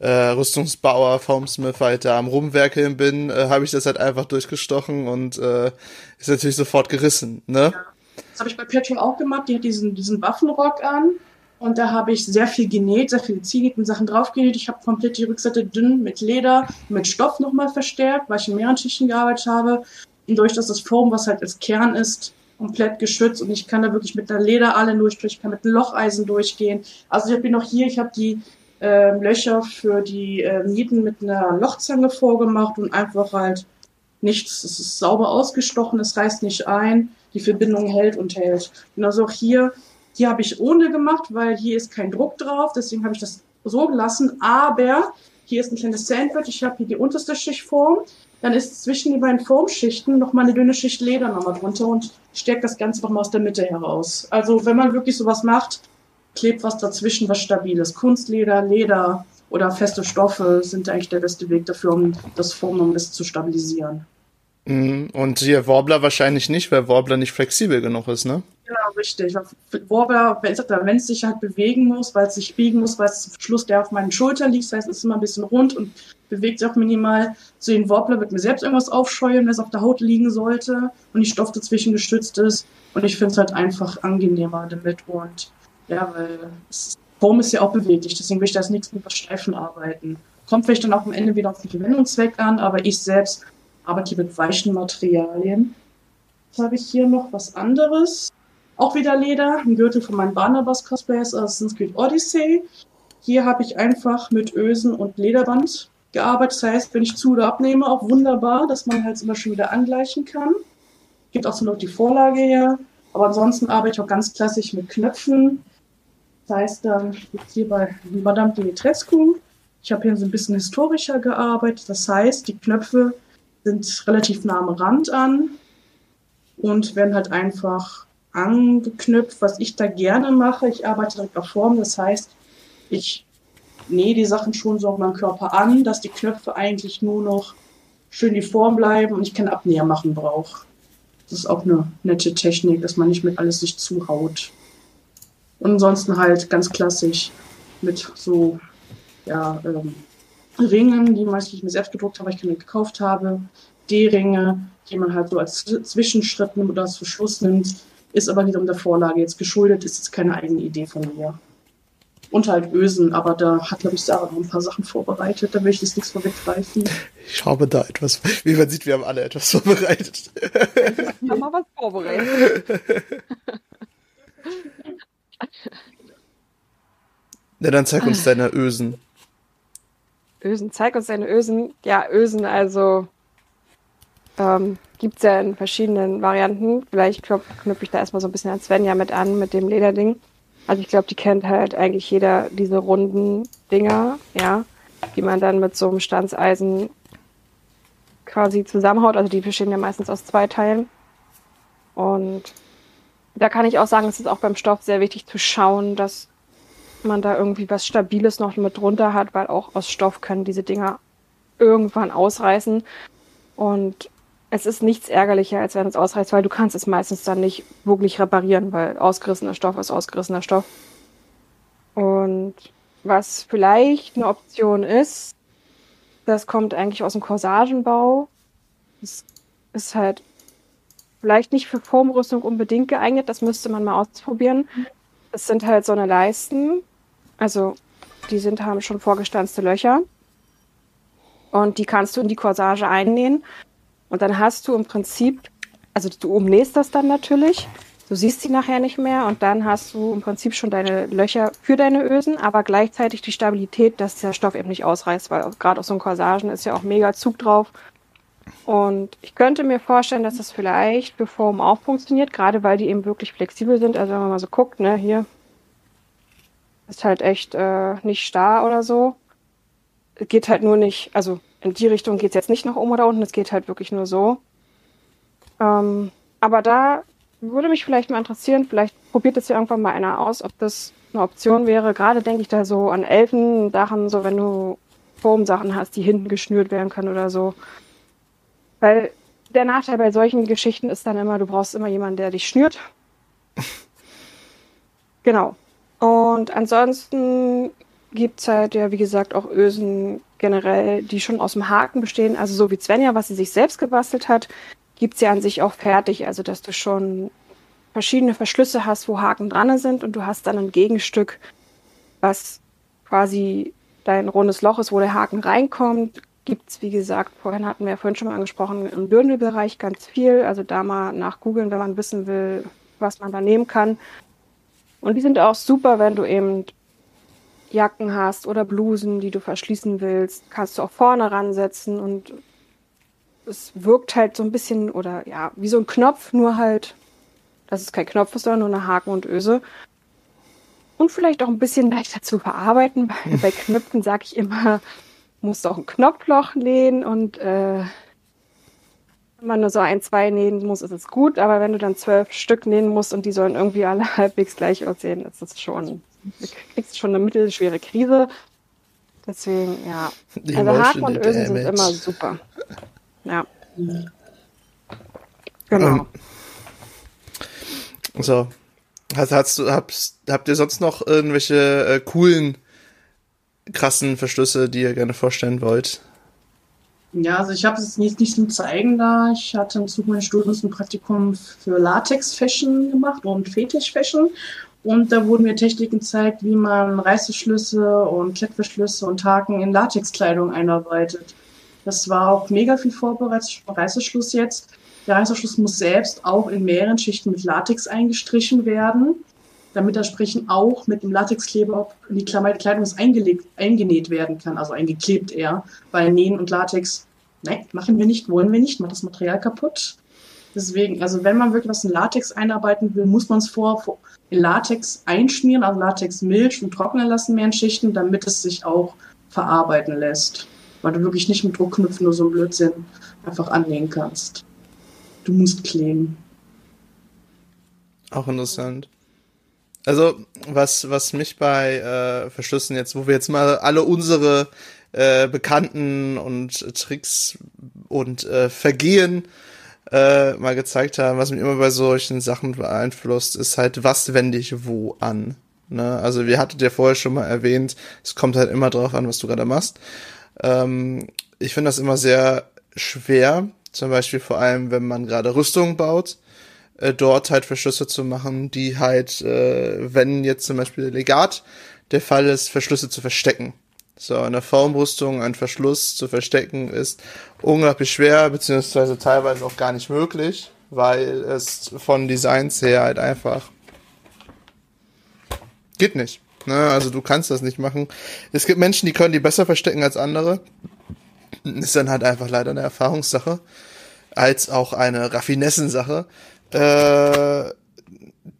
äh, Rüstungsbauer, Foamsmith halt da am Rumwerkeln bin, äh, habe ich das halt einfach durchgestochen und äh, ist natürlich sofort gerissen, ne? Ja. Das habe ich bei Petrol auch gemacht, die hat diesen, diesen Waffenrock an und da habe ich sehr viel genäht, sehr viele zieligen Sachen draufgenäht. Ich habe komplett die Rückseite dünn mit Leder, mit Stoff nochmal verstärkt, weil ich in mehreren Schichten gearbeitet habe. Und durch dass das Foam, was halt als Kern ist, komplett geschützt und ich kann da wirklich mit einer Lederalle durch, ich kann mit Locheisen durchgehen. Also ich habe hier noch hier, ich habe die äh, Löcher für die äh, Nieten mit einer Lochzange vorgemacht und einfach halt nichts, es ist sauber ausgestochen, es reißt nicht ein, die Verbindung hält und hält. Genauso auch hier, hier habe ich ohne gemacht, weil hier ist kein Druck drauf, deswegen habe ich das so gelassen, aber hier ist ein kleines Sandwich, ich habe hier die unterste Schicht vor, dann ist zwischen den beiden Formschichten noch mal eine dünne Schicht Leder nochmal drunter und stärkt das Ganze nochmal aus der Mitte heraus. Also wenn man wirklich sowas macht, klebt was dazwischen, was stabiles. Kunstleder, Leder oder feste Stoffe sind eigentlich der beste Weg dafür, um das Formen ein bisschen zu stabilisieren. Mhm. Und hier Warbler wahrscheinlich nicht, weil Warbler nicht flexibel genug ist, ne? Genau, richtig. Warbler, wenn es sich halt bewegen muss, weil es sich biegen muss, weil es zum Schluss der auf meinen Schultern liegt, das heißt, es ist immer ein bisschen rund und bewegt sich auch minimal. Zu den Warbler wird mir selbst irgendwas aufscheuern, wenn es auf der Haut liegen sollte und die Stoff dazwischen gestützt ist. Und ich finde es halt einfach angenehmer damit. Und ja, weil es, Foam ist ja auch beweglich, deswegen will ich da nichts mit Streifen arbeiten. Kommt vielleicht dann auch am Ende wieder auf den Verwendungszweck an, aber ich selbst arbeite hier mit weichen Materialien. Jetzt habe ich hier noch was anderes. Auch wieder Leder, ein Gürtel von meinen Barnabas Cosplays Assassin's Creed Odyssey. Hier habe ich einfach mit Ösen und Lederband gearbeitet. Das heißt, wenn ich zu oder abnehme, auch wunderbar, dass man halt immer schon wieder angleichen kann. Gibt auch so noch die Vorlage her. Aber ansonsten arbeite ich auch ganz klassisch mit Knöpfen. Das heißt, jetzt hier bei Madame Dimitrescu. Ich habe hier so ein bisschen historischer gearbeitet. Das heißt, die Knöpfe sind relativ nah am Rand an und werden halt einfach angeknüpft, was ich da gerne mache. Ich arbeite direkt auf Form, das heißt, ich nähe die Sachen schon so auf meinem Körper an, dass die Knöpfe eigentlich nur noch schön die Form bleiben und ich kein Abnäher machen brauche. Das ist auch eine nette Technik, dass man nicht mit alles sich zuhaut. Und ansonsten halt ganz klassisch mit so ja, ähm, Ringen, die meistens ich mir selbst gedruckt habe, weil ich keine gekauft habe. D-Ringe, die man halt so als Zwischenschritt nimmt oder als Verschluss nimmt ist aber wiederum der Vorlage jetzt geschuldet, ist jetzt keine eigene Idee von mir. Und halt Ösen, aber da hat, glaube ich, Sarah noch ein paar Sachen vorbereitet, da will ich jetzt nichts vorweggreifen. Ich habe da etwas, wie man sieht, wir haben alle etwas vorbereitet. Wir haben mal was vorbereitet. (laughs) Na, dann zeig uns deine Ösen. Ösen, zeig uns deine Ösen. Ja, Ösen, also ähm, Gibt es ja in verschiedenen Varianten. Vielleicht knüpfe ich da erstmal so ein bisschen an Svenja mit an, mit dem Lederding. Also ich glaube, die kennt halt eigentlich jeder diese runden Dinger, ja, die man dann mit so einem Stanzeisen quasi zusammenhaut. Also die bestehen ja meistens aus zwei Teilen. Und da kann ich auch sagen, es ist auch beim Stoff sehr wichtig zu schauen, dass man da irgendwie was Stabiles noch mit drunter hat, weil auch aus Stoff können diese Dinger irgendwann ausreißen. Und es ist nichts ärgerlicher, als wenn es ausreißt, weil du kannst es meistens dann nicht wirklich reparieren, weil ausgerissener Stoff ist ausgerissener Stoff. Und was vielleicht eine Option ist, das kommt eigentlich aus dem Corsagenbau. Das ist halt vielleicht nicht für Formrüstung unbedingt geeignet, das müsste man mal ausprobieren. Es sind halt so eine Leisten, also die sind, haben schon vorgestanzte Löcher. Und die kannst du in die Corsage einnähen und dann hast du im Prinzip, also du umnähst das dann natürlich Du siehst sie nachher nicht mehr und dann hast du im Prinzip schon deine Löcher für deine Ösen, aber gleichzeitig die Stabilität, dass der Stoff eben nicht ausreißt, weil gerade auf so einem Corsagen ist ja auch mega Zug drauf. Und ich könnte mir vorstellen, dass das vielleicht für Form auch funktioniert, gerade weil die eben wirklich flexibel sind. Also wenn man mal so guckt, ne, hier ist halt echt äh, nicht starr oder so. Geht halt nur nicht, also in die Richtung geht es jetzt nicht nach oben oder unten, es geht halt wirklich nur so. Ähm, aber da würde mich vielleicht mal interessieren, vielleicht probiert es ja irgendwann mal einer aus, ob das eine Option wäre. Gerade denke ich da so an Elfensachen, so wenn du Foam-Sachen hast, die hinten geschnürt werden können oder so. Weil der Nachteil bei solchen Geschichten ist dann immer, du brauchst immer jemanden, der dich schnürt. (laughs) genau. Und ansonsten gibt es halt ja, wie gesagt, auch Ösen generell, die schon aus dem Haken bestehen. Also so wie Svenja, was sie sich selbst gebastelt hat, gibt es ja an sich auch fertig. Also dass du schon verschiedene Verschlüsse hast, wo Haken dran sind und du hast dann ein Gegenstück, was quasi dein rundes Loch ist, wo der Haken reinkommt. Gibt es, wie gesagt, vorhin hatten wir ja vorhin schon mal angesprochen, im Dirndlbereich ganz viel. Also da mal nach googeln, wenn man wissen will, was man da nehmen kann. Und die sind auch super, wenn du eben Jacken hast oder Blusen, die du verschließen willst, kannst du auch vorne ransetzen und es wirkt halt so ein bisschen oder ja, wie so ein Knopf, nur halt, dass es kein Knopf ist, sondern nur eine Haken und Öse. Und vielleicht auch ein bisschen leichter zu verarbeiten, weil (laughs) bei Knöpfen sage ich immer, musst auch ein Knopfloch nähen und äh, wenn man nur so ein, zwei nähen muss, ist es gut, aber wenn du dann zwölf Stück nähen musst und die sollen irgendwie alle (laughs) halbwegs gleich aussehen, ist das schon, du kriegst schon eine mittelschwere Krise. Deswegen, ja. Die also Haken und Ösen sind immer super. Ja. Genau. Um, ähm, so. Hast du, habt, habt ihr sonst noch irgendwelche äh, coolen, krassen Verschlüsse, die ihr gerne vorstellen wollt? Ja, also ich habe es jetzt nicht zum Zeigen da. Ich hatte im Zuge meines Studiums ein Praktikum für Latex-Fashion gemacht und Fetisch-Fashion. Und da wurden mir Techniken gezeigt, wie man Reißverschlüsse und Klettverschlüsse und Haken in Latexkleidung einarbeitet. Das war auch mega viel vorbereitet für Reißverschluss jetzt. Der Reißverschluss muss selbst auch in mehreren Schichten mit Latex eingestrichen werden, damit er entsprechend auch mit dem Latexkleber in die Kleidung eingelegt, eingenäht werden kann, also eingeklebt eher, weil Nähen und Latex, nein, machen wir nicht, wollen wir nicht, macht das Material kaputt. Deswegen, also wenn man wirklich was in Latex einarbeiten will, muss man es vor, vor in Latex einschmieren, also Latex milch und trocknen lassen mehr in Schichten, damit es sich auch verarbeiten lässt weil du wirklich nicht mit Druckknöpfen nur so ein Blödsinn einfach anlegen kannst. Du musst kleben. Auch interessant. Also, was, was mich bei äh, Verschlüssen jetzt, wo wir jetzt mal alle unsere äh, Bekannten und Tricks und äh, Vergehen äh, mal gezeigt haben, was mich immer bei solchen Sachen beeinflusst, ist halt, was wende ich wo an. Ne? Also, wir hattet ja vorher schon mal erwähnt, es kommt halt immer drauf an, was du gerade machst. Ähm, ich finde das immer sehr schwer, zum Beispiel vor allem, wenn man gerade Rüstungen baut, äh, dort halt Verschlüsse zu machen, die halt, äh, wenn jetzt zum Beispiel der Legat der Fall ist, Verschlüsse zu verstecken. So, in der Formrüstung ein Verschluss zu verstecken ist unglaublich schwer, beziehungsweise teilweise auch gar nicht möglich, weil es von Designs her halt einfach geht nicht. Ne? Also du kannst das nicht machen. Es gibt Menschen, die können die besser verstecken als andere. Ist dann halt einfach leider eine Erfahrungssache. Als auch eine Raffinessensache. Äh,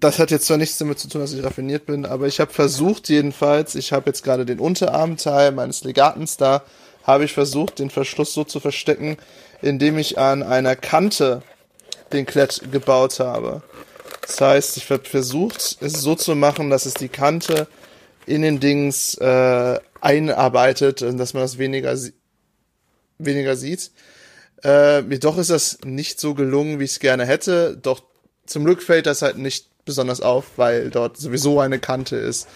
das hat jetzt zwar nichts damit zu tun, dass ich raffiniert bin, aber ich habe versucht jedenfalls, ich habe jetzt gerade den Unterarmteil meines Legatens da, habe ich versucht, den Verschluss so zu verstecken, indem ich an einer Kante den Klett gebaut habe. Das heißt, ich habe versucht, es so zu machen, dass es die Kante in den Dings äh, einarbeitet, dass man das weniger, weniger sieht. Äh, jedoch ist das nicht so gelungen, wie ich es gerne hätte. Doch zum Glück fällt das halt nicht besonders auf, weil dort sowieso eine Kante ist.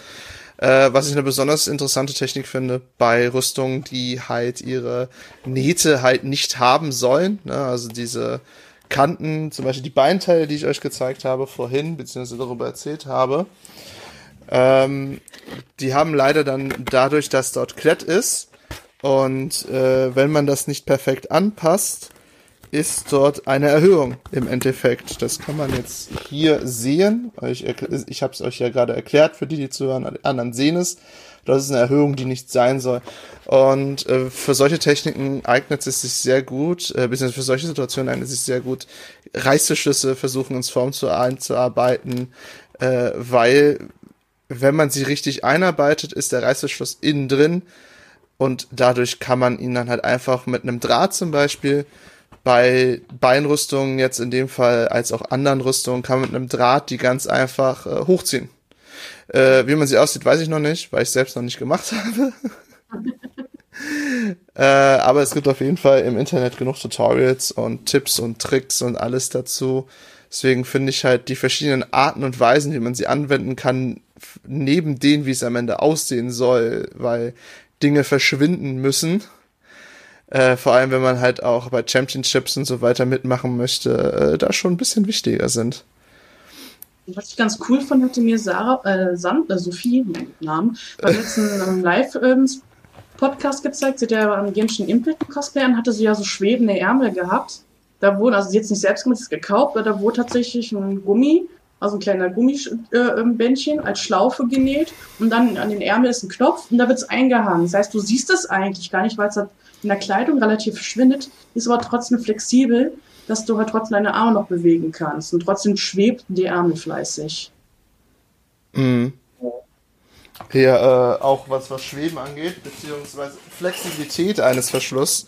Äh, was ich eine besonders interessante Technik finde bei Rüstungen, die halt ihre Nähte halt nicht haben sollen. Ne? Also diese Kanten, zum Beispiel die Beinteile, die ich euch gezeigt habe vorhin, beziehungsweise darüber erzählt habe, ähm, die haben leider dann dadurch, dass dort Klett ist und äh, wenn man das nicht perfekt anpasst, ist dort eine Erhöhung im Endeffekt. Das kann man jetzt hier sehen. Ich, ich habe es euch ja gerade erklärt, für die, die zuhören, anderen sehen es. Das ist eine Erhöhung, die nicht sein soll. Und äh, für solche Techniken eignet es sich sehr gut, äh, beziehungsweise für solche Situationen eignet es sich sehr gut, Reißverschlüsse versuchen ins Form zu einzuarbeiten, äh, weil wenn man sie richtig einarbeitet, ist der Reißverschluss innen drin und dadurch kann man ihn dann halt einfach mit einem Draht zum Beispiel bei Beinrüstungen jetzt in dem Fall als auch anderen Rüstungen kann man mit einem Draht die ganz einfach äh, hochziehen. Äh, wie man sie aussieht, weiß ich noch nicht, weil ich selbst noch nicht gemacht (laughs) habe. äh, aber es gibt auf jeden Fall im Internet genug Tutorials und Tipps und Tricks und alles dazu. Deswegen finde ich halt die verschiedenen Arten und Weisen, wie man sie anwenden kann, neben denen, wie es am Ende aussehen soll, weil Dinge verschwinden müssen. Äh, vor allem, wenn man halt auch bei Championships und so weiter mitmachen möchte, äh, da schon ein bisschen wichtiger sind. Was ich ganz cool fand, hatte mir Sarah, äh, Sand, äh, Sophie, mein Namen, beim letzten (laughs) ähm, Live-Podcast gezeigt. Sie hat ja beim Genshin Impact Cosplay an, hatte sie ja so schwebende Ärmel gehabt. Da wurde, also sie jetzt nicht selbst gemacht, gekauft, aber da wurde tatsächlich ein Gummi, also ein kleiner Gummibändchen äh, als Schlaufe genäht und dann an den Ärmel ist ein Knopf und da wird es eingehangen. Das heißt, du siehst es eigentlich gar nicht, weil es halt in der Kleidung relativ verschwindet, ist aber trotzdem flexibel dass du halt trotzdem deine Arme noch bewegen kannst und trotzdem schwebt die Arme fleißig. Mhm. Hier äh, auch was was Schweben angeht, beziehungsweise Flexibilität eines Verschlusses.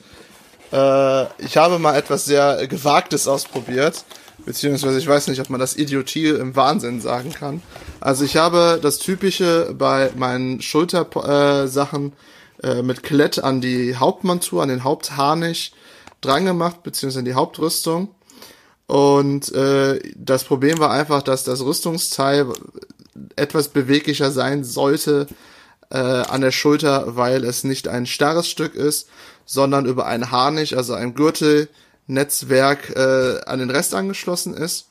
Äh, ich habe mal etwas sehr Gewagtes ausprobiert, beziehungsweise ich weiß nicht, ob man das Idiotie im Wahnsinn sagen kann. Also ich habe das Typische bei meinen Schultersachen äh, mit Klett an die Hauptmontur, an den Hauptharnisch dran gemacht, beziehungsweise die Hauptrüstung. Und äh, das Problem war einfach, dass das Rüstungsteil etwas beweglicher sein sollte äh, an der Schulter, weil es nicht ein starres Stück ist, sondern über ein Harnisch, also ein Gürtelnetzwerk, äh, an den Rest angeschlossen ist.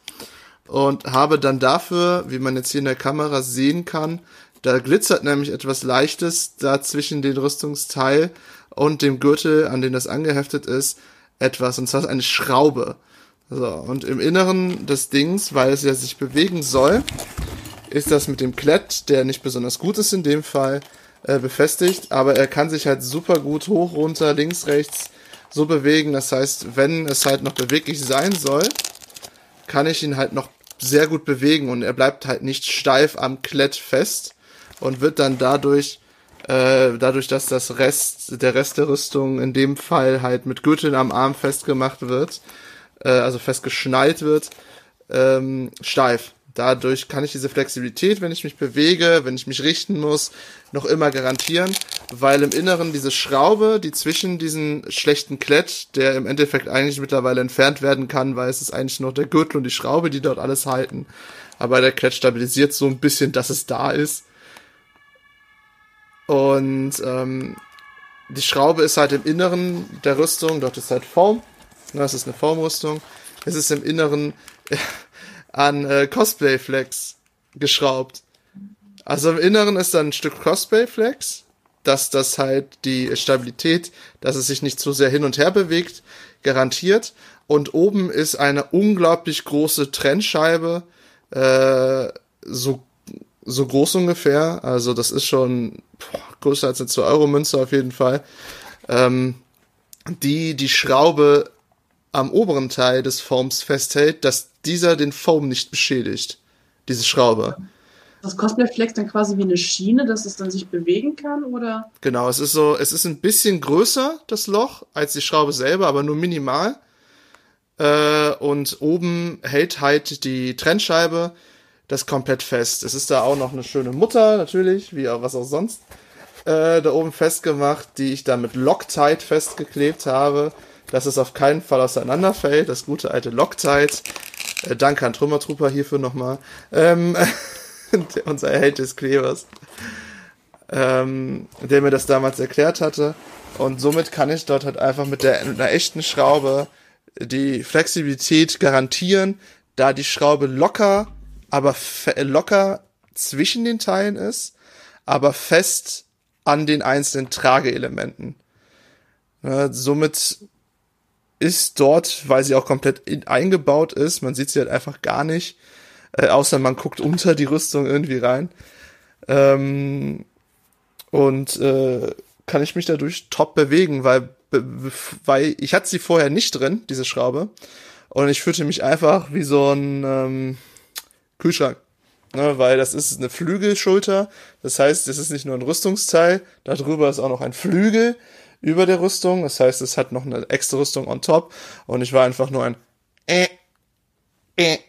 Und habe dann dafür, wie man jetzt hier in der Kamera sehen kann, da glitzert nämlich etwas Leichtes da zwischen den Rüstungsteil und dem Gürtel, an den das angeheftet ist, etwas, und zwar eine Schraube. So, und im Inneren des Dings, weil es ja sich bewegen soll, ist das mit dem Klett, der nicht besonders gut ist in dem Fall, äh, befestigt, aber er kann sich halt super gut hoch, runter, links, rechts so bewegen. Das heißt, wenn es halt noch beweglich sein soll, kann ich ihn halt noch sehr gut bewegen und er bleibt halt nicht steif am Klett fest und wird dann dadurch äh, dadurch, dass das Rest, der Rest der Rüstung in dem Fall halt mit Gürteln am Arm festgemacht wird, äh, also festgeschnallt wird, ähm, steif. Dadurch kann ich diese Flexibilität, wenn ich mich bewege, wenn ich mich richten muss, noch immer garantieren, weil im Inneren diese Schraube, die zwischen diesen schlechten Klett, der im Endeffekt eigentlich mittlerweile entfernt werden kann, weil es ist eigentlich nur der Gürtel und die Schraube, die dort alles halten. Aber der Klett stabilisiert so ein bisschen, dass es da ist. Und ähm, die Schraube ist halt im Inneren der Rüstung, dort ist halt Form. Das ist eine Formrüstung. Es ist im Inneren (laughs) an äh, Cosplay Flex geschraubt. Also im Inneren ist dann ein Stück Cosplay Flex, dass das halt die Stabilität, dass es sich nicht zu sehr hin und her bewegt, garantiert. Und oben ist eine unglaublich große Trennscheibe, äh, so so groß ungefähr. Also das ist schon boah, größer als eine 2-Euro-Münze auf jeden Fall. Ähm, die die Schraube am oberen Teil des Foams festhält, dass dieser den Foam nicht beschädigt. Diese Schraube. Das Cosplay Flex dann quasi wie eine Schiene, dass es dann sich bewegen kann, oder? Genau, es ist so, es ist ein bisschen größer, das Loch, als die Schraube selber, aber nur minimal. Äh, und oben hält halt die Trennscheibe das komplett fest. Es ist da auch noch eine schöne Mutter, natürlich, wie auch was auch sonst, äh, da oben festgemacht, die ich da mit Loctite festgeklebt habe, dass es auf keinen Fall auseinanderfällt. Das gute alte Loctite. Äh, danke an Trümmertrooper hierfür nochmal. Ähm, (laughs) unser Held des Klebers. Ähm, der mir das damals erklärt hatte. Und somit kann ich dort halt einfach mit, der, mit einer echten Schraube die Flexibilität garantieren, da die Schraube locker aber locker zwischen den Teilen ist, aber fest an den einzelnen Trageelementen. Ja, somit ist dort, weil sie auch komplett in, eingebaut ist. Man sieht sie halt einfach gar nicht, äh, außer man guckt unter die Rüstung irgendwie rein. Ähm, und äh, kann ich mich dadurch top bewegen, weil, weil ich hatte sie vorher nicht drin, diese Schraube. Und ich fühlte mich einfach wie so ein ähm, Kühlschrank. Ne, weil das ist eine Flügelschulter. Das heißt, es ist nicht nur ein Rüstungsteil, darüber ist auch noch ein Flügel über der Rüstung. Das heißt, es hat noch eine extra Rüstung on top. Und ich war einfach nur ein äh, äh,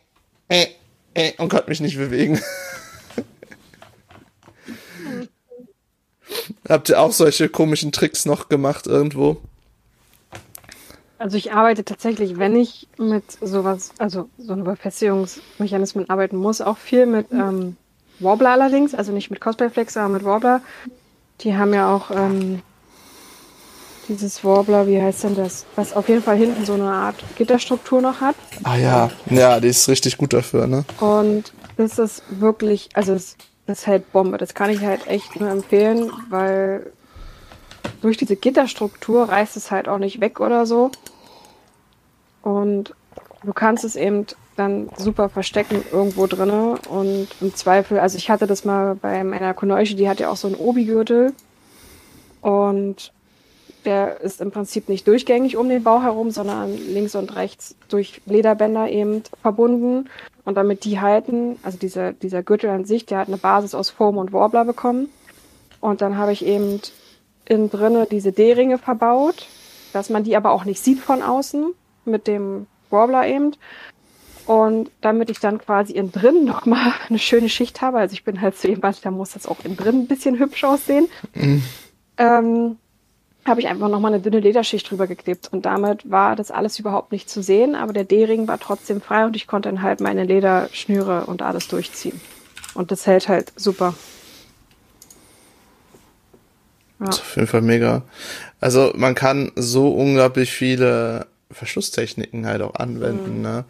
äh, äh und konnte mich nicht bewegen. (laughs) Habt ihr auch solche komischen Tricks noch gemacht irgendwo? Also ich arbeite tatsächlich, wenn ich mit sowas, also so einem Befestigungsmechanismen arbeiten muss, auch viel mit ähm, Warbler allerdings, also nicht mit Cosplayflex, aber mit Warbler. Die haben ja auch ähm, dieses Warbler, wie heißt denn das? Was auf jeden Fall hinten so eine Art Gitterstruktur noch hat. Ah ja, ja, die ist richtig gut dafür, ne? Und das ist wirklich, also es, das hält Bombe. Das kann ich halt echt nur empfehlen, weil durch diese Gitterstruktur reißt es halt auch nicht weg oder so. Und du kannst es eben dann super verstecken irgendwo drinne und im Zweifel, also ich hatte das mal bei meiner Konoishi, die hat ja auch so einen Obi-Gürtel und der ist im Prinzip nicht durchgängig um den Bauch herum, sondern links und rechts durch Lederbänder eben verbunden. Und damit die halten, also dieser, dieser Gürtel an sich, der hat eine Basis aus Foam und Warbler bekommen. Und dann habe ich eben innen drinne diese D-Ringe verbaut, dass man die aber auch nicht sieht von außen mit dem Warbler eben. Und damit ich dann quasi innen drin nochmal (laughs) eine schöne Schicht habe, also ich bin halt so jemand, da muss das auch innen drin ein bisschen hübsch aussehen, mhm. ähm, habe ich einfach nochmal eine dünne Lederschicht drüber geklebt. Und damit war das alles überhaupt nicht zu sehen, aber der D-Ring war trotzdem frei und ich konnte dann halt meine Lederschnüre und alles durchziehen. Und das hält halt super. Ja. Das ist auf jeden Fall mega. Also man kann so unglaublich viele Verschlusstechniken halt auch anwenden. Mhm. Ne?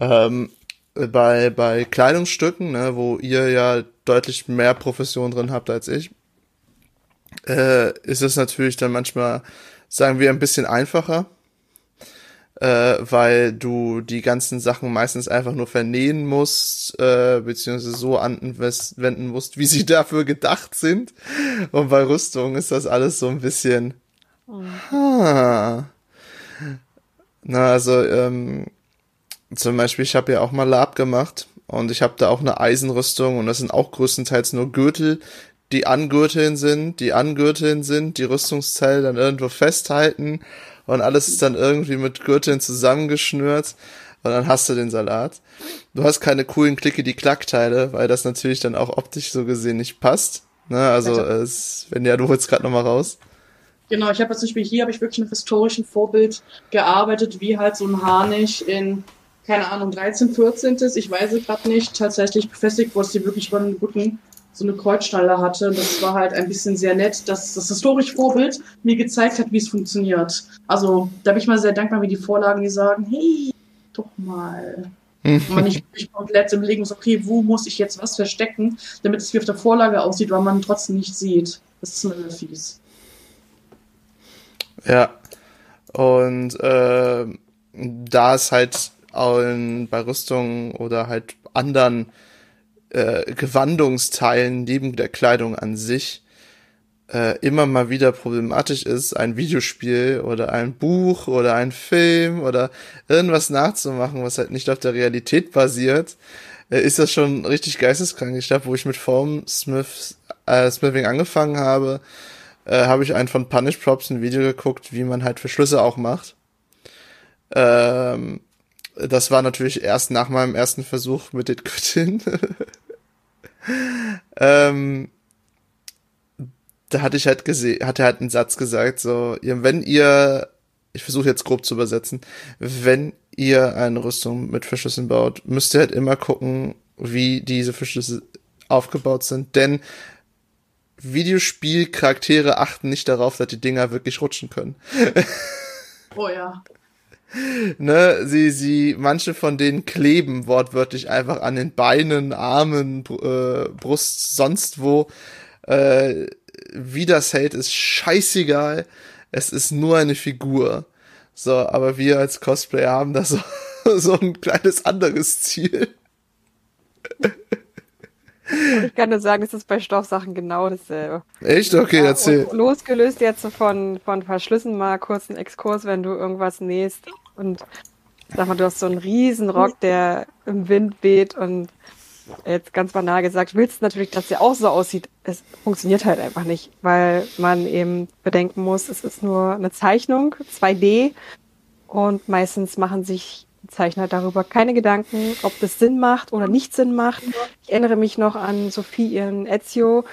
Ähm, bei, bei Kleidungsstücken, ne, wo ihr ja deutlich mehr Profession drin habt als ich, äh, ist es natürlich dann manchmal, sagen wir, ein bisschen einfacher, äh, weil du die ganzen Sachen meistens einfach nur vernähen musst, äh, beziehungsweise so anwenden musst, wie sie (laughs) dafür gedacht sind. Und bei Rüstung ist das alles so ein bisschen. Mhm. Ha. Na, also, ähm, zum Beispiel, ich habe ja auch mal Lab gemacht und ich habe da auch eine Eisenrüstung und das sind auch größtenteils nur Gürtel, die angürteln sind, die angürteln sind, die Rüstungsteile dann irgendwo festhalten und alles ist dann irgendwie mit Gürteln zusammengeschnürt und dann hast du den Salat. Du hast keine coolen Klicke die Klackteile, weil das natürlich dann auch optisch so gesehen nicht passt. Ne, also es, wenn ja, du holst gerade noch mal raus. Genau, ich habe zum Beispiel hier habe ich wirklich mit historischen Vorbild gearbeitet, wie halt so ein Harnisch in, keine Ahnung, 13, 14. Ich weiß es gerade nicht, tatsächlich befestigt, wo es die wirklich über den Rücken so eine Kreuzschnalle hatte. Das war halt ein bisschen sehr nett, dass das historische Vorbild mir gezeigt hat, wie es funktioniert. Also da bin ich mal sehr dankbar, wie die Vorlagen, die sagen, hey, doch mal. Und man nicht komplett im Legen muss, okay, wo muss ich jetzt was verstecken, damit es wie auf der Vorlage aussieht, weil man trotzdem nicht sieht. Das ist mir fies. Ja. Und äh, da es halt bei Rüstungen oder halt anderen äh, Gewandungsteilen neben der Kleidung an sich äh, immer mal wieder problematisch ist, ein Videospiel oder ein Buch oder ein Film oder irgendwas nachzumachen, was halt nicht auf der Realität basiert, äh, ist das schon richtig geisteskrank. Ich glaube, wo ich mit Form Smith, äh, Smithing angefangen habe, äh, habe ich einen von Punish Props ein Video geguckt, wie man halt Verschlüsse auch macht. Ähm, das war natürlich erst nach meinem ersten Versuch mit den Göttinnen. (laughs) ähm, da hatte ich halt gesehen, hat er halt einen Satz gesagt, so, wenn ihr, ich versuche jetzt grob zu übersetzen, wenn ihr eine Rüstung mit Verschlüssen baut, müsst ihr halt immer gucken, wie diese Verschlüsse aufgebaut sind, denn Videospielcharaktere achten nicht darauf, dass die Dinger wirklich rutschen können. oh ja. Ne, sie, sie, manche von denen kleben wortwörtlich einfach an den Beinen, Armen, äh, Brust, sonst wo. Äh, wie das hält, ist scheißegal. Es ist nur eine Figur. So, aber wir als Cosplayer haben da so, (laughs) so ein kleines anderes Ziel. Und ich kann nur sagen, es ist bei Stoffsachen genau dasselbe. Echt? Okay, Ja, erzähl. losgelöst jetzt von, von Verschlüssen mal kurz einen Exkurs, wenn du irgendwas nähst und sag mal, du hast so einen riesen Rock, der im Wind weht und jetzt ganz banal gesagt, willst natürlich, dass der auch so aussieht. Es funktioniert halt einfach nicht, weil man eben bedenken muss, es ist nur eine Zeichnung, 2D und meistens machen sich Zeichner darüber keine Gedanken, ob das Sinn macht oder nicht Sinn macht. Ich erinnere mich noch an Sophie ihren Ezio,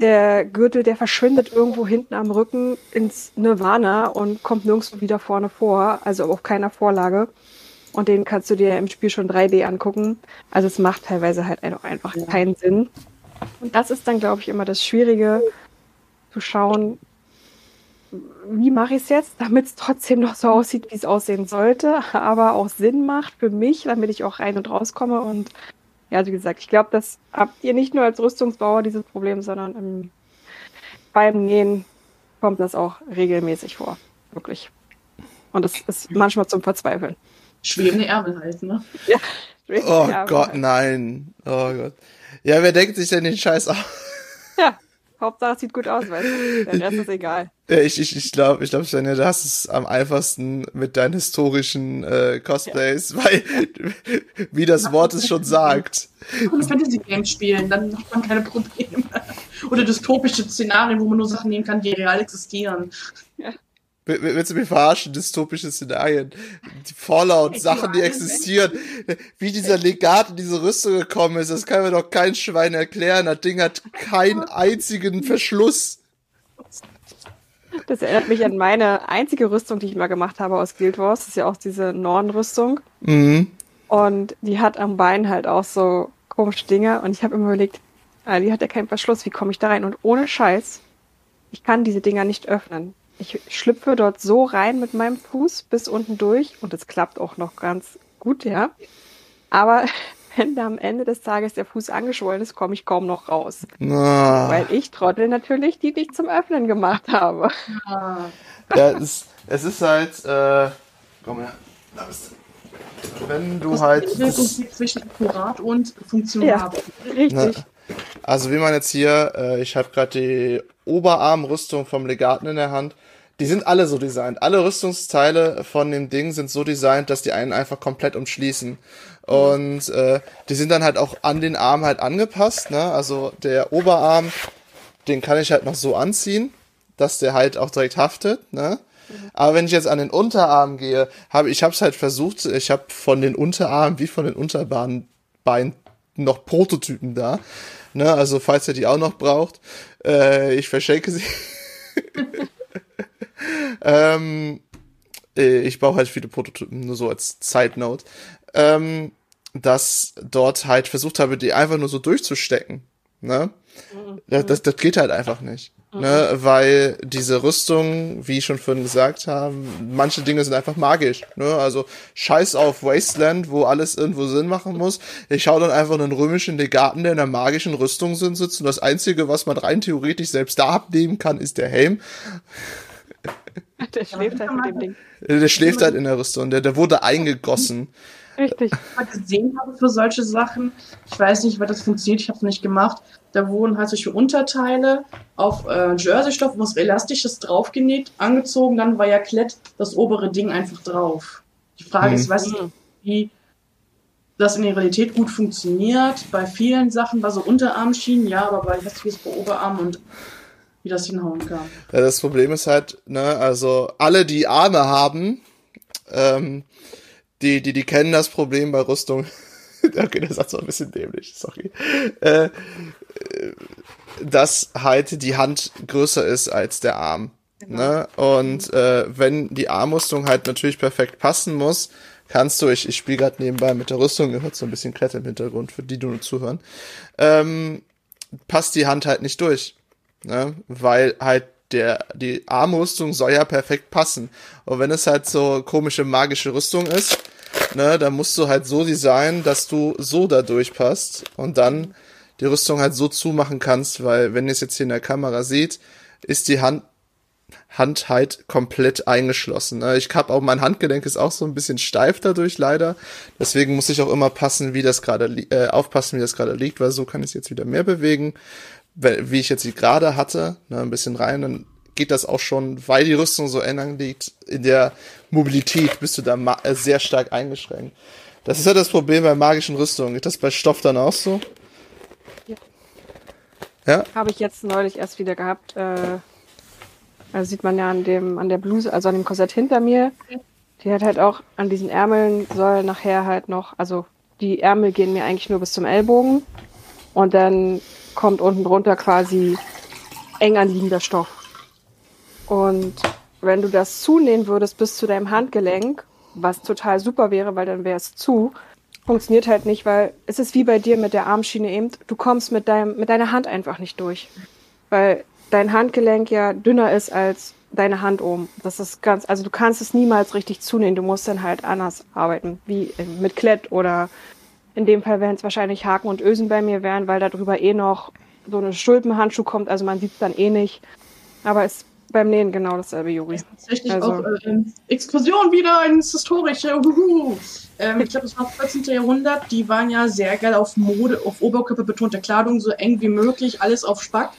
der Gürtel, der verschwindet irgendwo hinten am Rücken ins Nirvana und kommt nirgendwo wieder vorne vor, also auf keiner Vorlage. Und den kannst du dir im Spiel schon 3D angucken. Also es macht teilweise halt einfach, einfach keinen Sinn. Und das ist dann, glaube ich, immer das Schwierige, zu schauen, wie mache ich es jetzt, damit es trotzdem noch so aussieht, wie es aussehen sollte, aber auch Sinn macht für mich, damit ich auch rein und rauskomme. Und ja, wie gesagt, ich glaube, das habt ihr nicht nur als Rüstungsbauer dieses Problem, sondern im, beim Nähen kommt das auch regelmäßig vor. Wirklich. Und es ist manchmal zum Verzweifeln. Schwebende Ärmel halt, ne? (laughs) Ja. Oh Gott, nein. Oh Gott. Ja, wer denkt sich denn den Scheiß aus? Ja, Hauptsache es sieht gut aus, weil der Rest ist egal. (laughs) Ja, ich ich, ich glaube, ich glaube, Svenja, du hast es am einfachsten mit deinen historischen äh, Cosplays, weil, (laughs) wie das Wort es schon sagt. (laughs) Und Fantasy Games spielen, dann hat man keine Probleme. Oder dystopische Szenarien, wo man nur Sachen nehmen kann, die real existieren. Will- Willst du mich verarschen? Dystopische Szenarien. Die Fallout-Sachen, die existieren. Wie dieser Legat in diese Rüstung gekommen ist, das kann mir doch kein Schwein erklären. Das Ding hat keinen einzigen Verschluss. Das erinnert mich an meine einzige Rüstung, die ich mal gemacht habe aus Guild Wars. Das ist ja auch diese Norn-Rüstung. Mhm. Und die hat am Bein halt auch so komische Dinge. Und ich habe immer überlegt, ah, die hat ja keinen Verschluss, wie komme ich da rein? Und ohne Scheiß, ich kann diese Dinger nicht öffnen. Ich schlüpfe dort so rein mit meinem Fuß bis unten durch und es klappt auch noch ganz gut, ja. Aber (laughs) wenn da am Ende des Tages der Fuß angeschwollen ist, komme ich kaum noch raus. Ah. Weil ich Trottel natürlich die nicht zum Öffnen gemacht habe. Ja, es, es ist halt, äh, komm her. Da bist du. Wenn du das halt. zwischen akkurat und funktionabel. Richtig. Ne? Also wie man jetzt hier, äh, ich habe gerade die Oberarmrüstung vom Legaten in der Hand. Die sind alle so designt. Alle Rüstungsteile von dem Ding sind so designt, dass die einen einfach komplett umschließen. Und äh, die sind dann halt auch an den Arm halt angepasst. Ne? Also der Oberarm, den kann ich halt noch so anziehen, dass der halt auch direkt haftet. Ne? Aber wenn ich jetzt an den Unterarm gehe, habe ich habe es halt versucht. Ich habe von den Unterarmen wie von den Unterbeinen Beinen noch Prototypen da. Ne, also falls ihr die auch noch braucht, äh, ich verschenke sie. (laughs) ähm, äh, ich baue halt viele Prototypen, nur so als Side Note. Ähm, dass dort halt versucht habe, die einfach nur so durchzustecken. Ne? Das, das, das geht halt einfach nicht. Ne? Weil diese Rüstung, wie ich schon vorhin gesagt haben, manche Dinge sind einfach magisch. Ne? Also scheiß auf Wasteland, wo alles irgendwo Sinn machen muss. Ich schaue dann einfach einen römischen Legaten, der in einer magischen Rüstung sind, sitzt und das Einzige, was man rein theoretisch selbst da abnehmen kann, ist der Helm. (laughs) Der schläft halt mit dem Ding. Der schläft halt in der Rüstung, der, der wurde eingegossen. Richtig. mal gesehen habe für solche Sachen. Ich weiß nicht, weil das funktioniert, ich habe es nicht gemacht. Da wurden halt solche Unterteile auf äh, Jersey-Stoff, was Elastisches draufgenäht, angezogen, dann war ja Klett das obere Ding einfach drauf. Die Frage Mhm. ist, weiß ich, wie das in der Realität gut funktioniert. Bei vielen Sachen war so Unterarmschienen, ja, aber bei hässliches bei Oberarm und wie das hinhauen kann. Ja, das Problem ist halt, ne, also alle, die Arme haben, ähm, die, die, die kennen das Problem bei Rüstung. (laughs) okay, der Satz war ein bisschen dämlich, sorry. Äh, dass halt die Hand größer ist als der Arm. Ne? Und äh, wenn die Armrüstung halt natürlich perfekt passen muss, kannst du, ich, ich spiele gerade nebenbei mit der Rüstung, ihr hört so ein bisschen Kletter im Hintergrund, für die, die nur zuhören, ähm, passt die Hand halt nicht durch ne? weil halt der die Armrüstung soll ja perfekt passen. Und wenn es halt so komische magische Rüstung ist, ne, dann musst du halt so designen, dass du so da durchpasst und dann die Rüstung halt so zumachen kannst, weil wenn ihr es jetzt hier in der Kamera seht, ist die Hand Hand halt komplett eingeschlossen. Ne? Ich habe auch mein Handgelenk ist auch so ein bisschen steif dadurch leider. Deswegen muss ich auch immer passen, wie das gerade äh, aufpassen, wie das gerade liegt, weil so kann ich es jetzt wieder mehr bewegen, wie ich jetzt sie gerade hatte, ne, ein bisschen rein, dann geht das auch schon, weil die Rüstung so eng liegt, in der Mobilität bist du da äh, sehr stark eingeschränkt. Das ist ja das Problem bei magischen Rüstungen. Geht das bei Stoff dann auch so? Ja. Habe ich jetzt neulich erst wieder gehabt. Äh, also sieht man ja an dem, an der Bluse, also an dem Korsett hinter mir. Die hat halt auch an diesen Ärmeln soll nachher halt noch, also die Ärmel gehen mir eigentlich nur bis zum Ellbogen. Und dann kommt unten drunter quasi eng anliegender Stoff. Und wenn du das zunähen würdest bis zu deinem Handgelenk, was total super wäre, weil dann wäre es zu, funktioniert halt nicht, weil es ist wie bei dir mit der Armschiene eben, du kommst mit, deinem, mit deiner Hand einfach nicht durch. Weil dein Handgelenk ja dünner ist als deine Hand oben. Das ist ganz, also du kannst es niemals richtig zunehmen. Du musst dann halt anders arbeiten, wie mit Klett oder in dem Fall wären es wahrscheinlich Haken und Ösen bei mir wären, weil da drüber eh noch so eine Schulpenhandschuh kommt. Also man sieht es dann eh nicht. Aber es ist beim Nähen genau dasselbe, Juri. Tatsächlich also. auch äh, Exkursion wieder ins Historische. Ähm, ich glaube, das war 14. Jahrhundert. Die waren ja sehr geil auf Mode, auf Oberkörper betonte Kleidung, so eng wie möglich, alles auf Spack.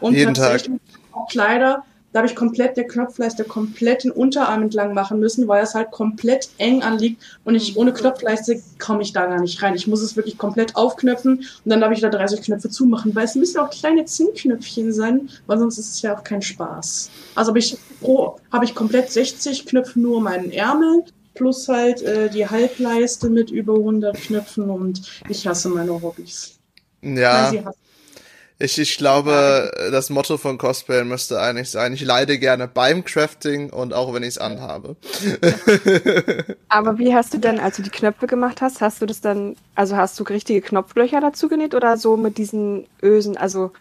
Und Jeden tatsächlich Tag. auch Kleider. Da habe ich komplett der Knopfleiste komplett den Unterarm entlang machen müssen, weil es halt komplett eng anliegt und ich ohne Knopfleiste komme ich da gar nicht rein. Ich muss es wirklich komplett aufknöpfen und dann darf ich da 30 Knöpfe zumachen, weil es müssen auch kleine Zinnknöpfchen sein, weil sonst ist es ja auch kein Spaß. Also habe ich pro habe ich komplett 60 Knöpfe nur meinen Ärmel plus halt äh, die Halbleiste mit über 100 Knöpfen und ich hasse meine Hobbys. Ja. Ich, ich glaube, das Motto von Cosplay müsste eigentlich sein, ich leide gerne beim Crafting und auch wenn ich es anhabe. (laughs) Aber wie hast du denn, als du die Knöpfe gemacht hast, hast du das dann, also hast du richtige Knopflöcher dazu genäht oder so mit diesen Ösen, also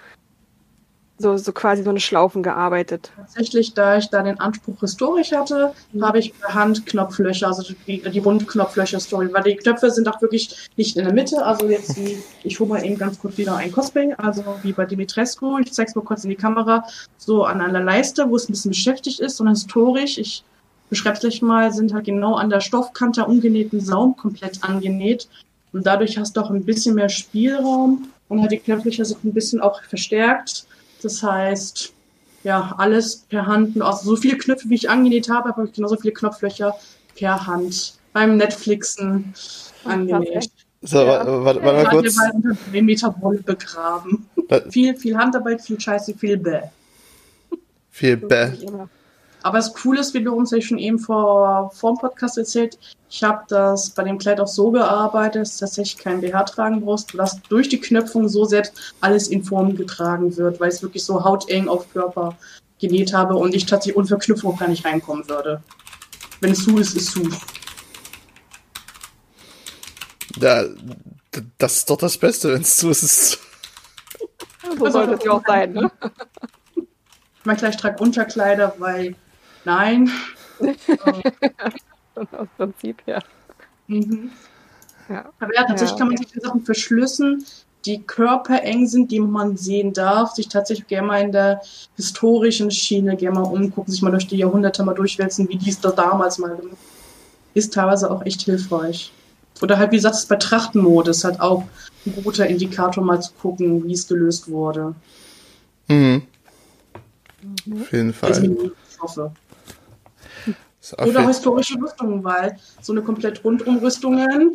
so, so quasi so eine Schlaufen gearbeitet. Tatsächlich, da ich da den Anspruch historisch hatte, mhm. habe ich per Hand Knopflöcher, also die, die Rundknopflöcher-Story, weil die Knöpfe sind auch wirklich nicht in der Mitte, also jetzt wie, (laughs) ich hole mal eben ganz kurz wieder ein Cosplay, also wie bei Dimitrescu, ich zeige es mal kurz in die Kamera, so an einer Leiste, wo es ein bisschen beschäftigt ist, sondern historisch, ich beschreibe es gleich mal, sind halt genau an der Stoffkante ungenähten Saum komplett angenäht und dadurch hast du auch ein bisschen mehr Spielraum und halt die Knöpflöcher sind ein bisschen auch verstärkt das heißt, ja, alles per Hand. Also so viele Knöpfe, wie ich angenäht habe, habe ich genauso viele Knopflöcher per Hand beim Netflixen angenäht. So, ja. warte, warte mal kurz. Meter Wolle begraben. viel, viel Handarbeit, viel Scheiße, viel Bäh. Viel Bäh. Aber das Coole ist wiederum, das habe ich schon eben vor, vor dem Podcast erzählt, ich habe das bei dem Kleid auch so gearbeitet, dass du tatsächlich kein BH tragen brauchst, dass durch die Knöpfung so selbst alles in Form getragen wird, weil ich es wirklich so hauteng auf Körper genäht habe und ich tatsächlich ohne Verknüpfung gar nicht reinkommen würde. Wenn es zu ist, ist zu. Da, das ist doch das Beste, wenn es zu ist. Ist so sollte es ja auch sein, ne? Ich meine, ich trage Unterkleider, weil nein. (laughs) Aus Prinzip, ja. Mhm. ja. Aber ja, tatsächlich ja, kann man sich die Sachen verschlüssen, die körpereng sind, die man sehen darf, sich tatsächlich gerne mal in der historischen Schiene gerne mal umgucken, sich mal durch die Jahrhunderte mal durchwälzen, wie dies da damals mal gemacht ist teilweise auch echt hilfreich. Oder halt, wie gesagt, das bei Trachtenmode ist halt auch ein guter Indikator, mal zu gucken, wie es gelöst wurde. Mhm. Auf jeden Fall. Ich hoffe. Oder historische Rüstungen, weil so eine komplett Rundumrüstungen.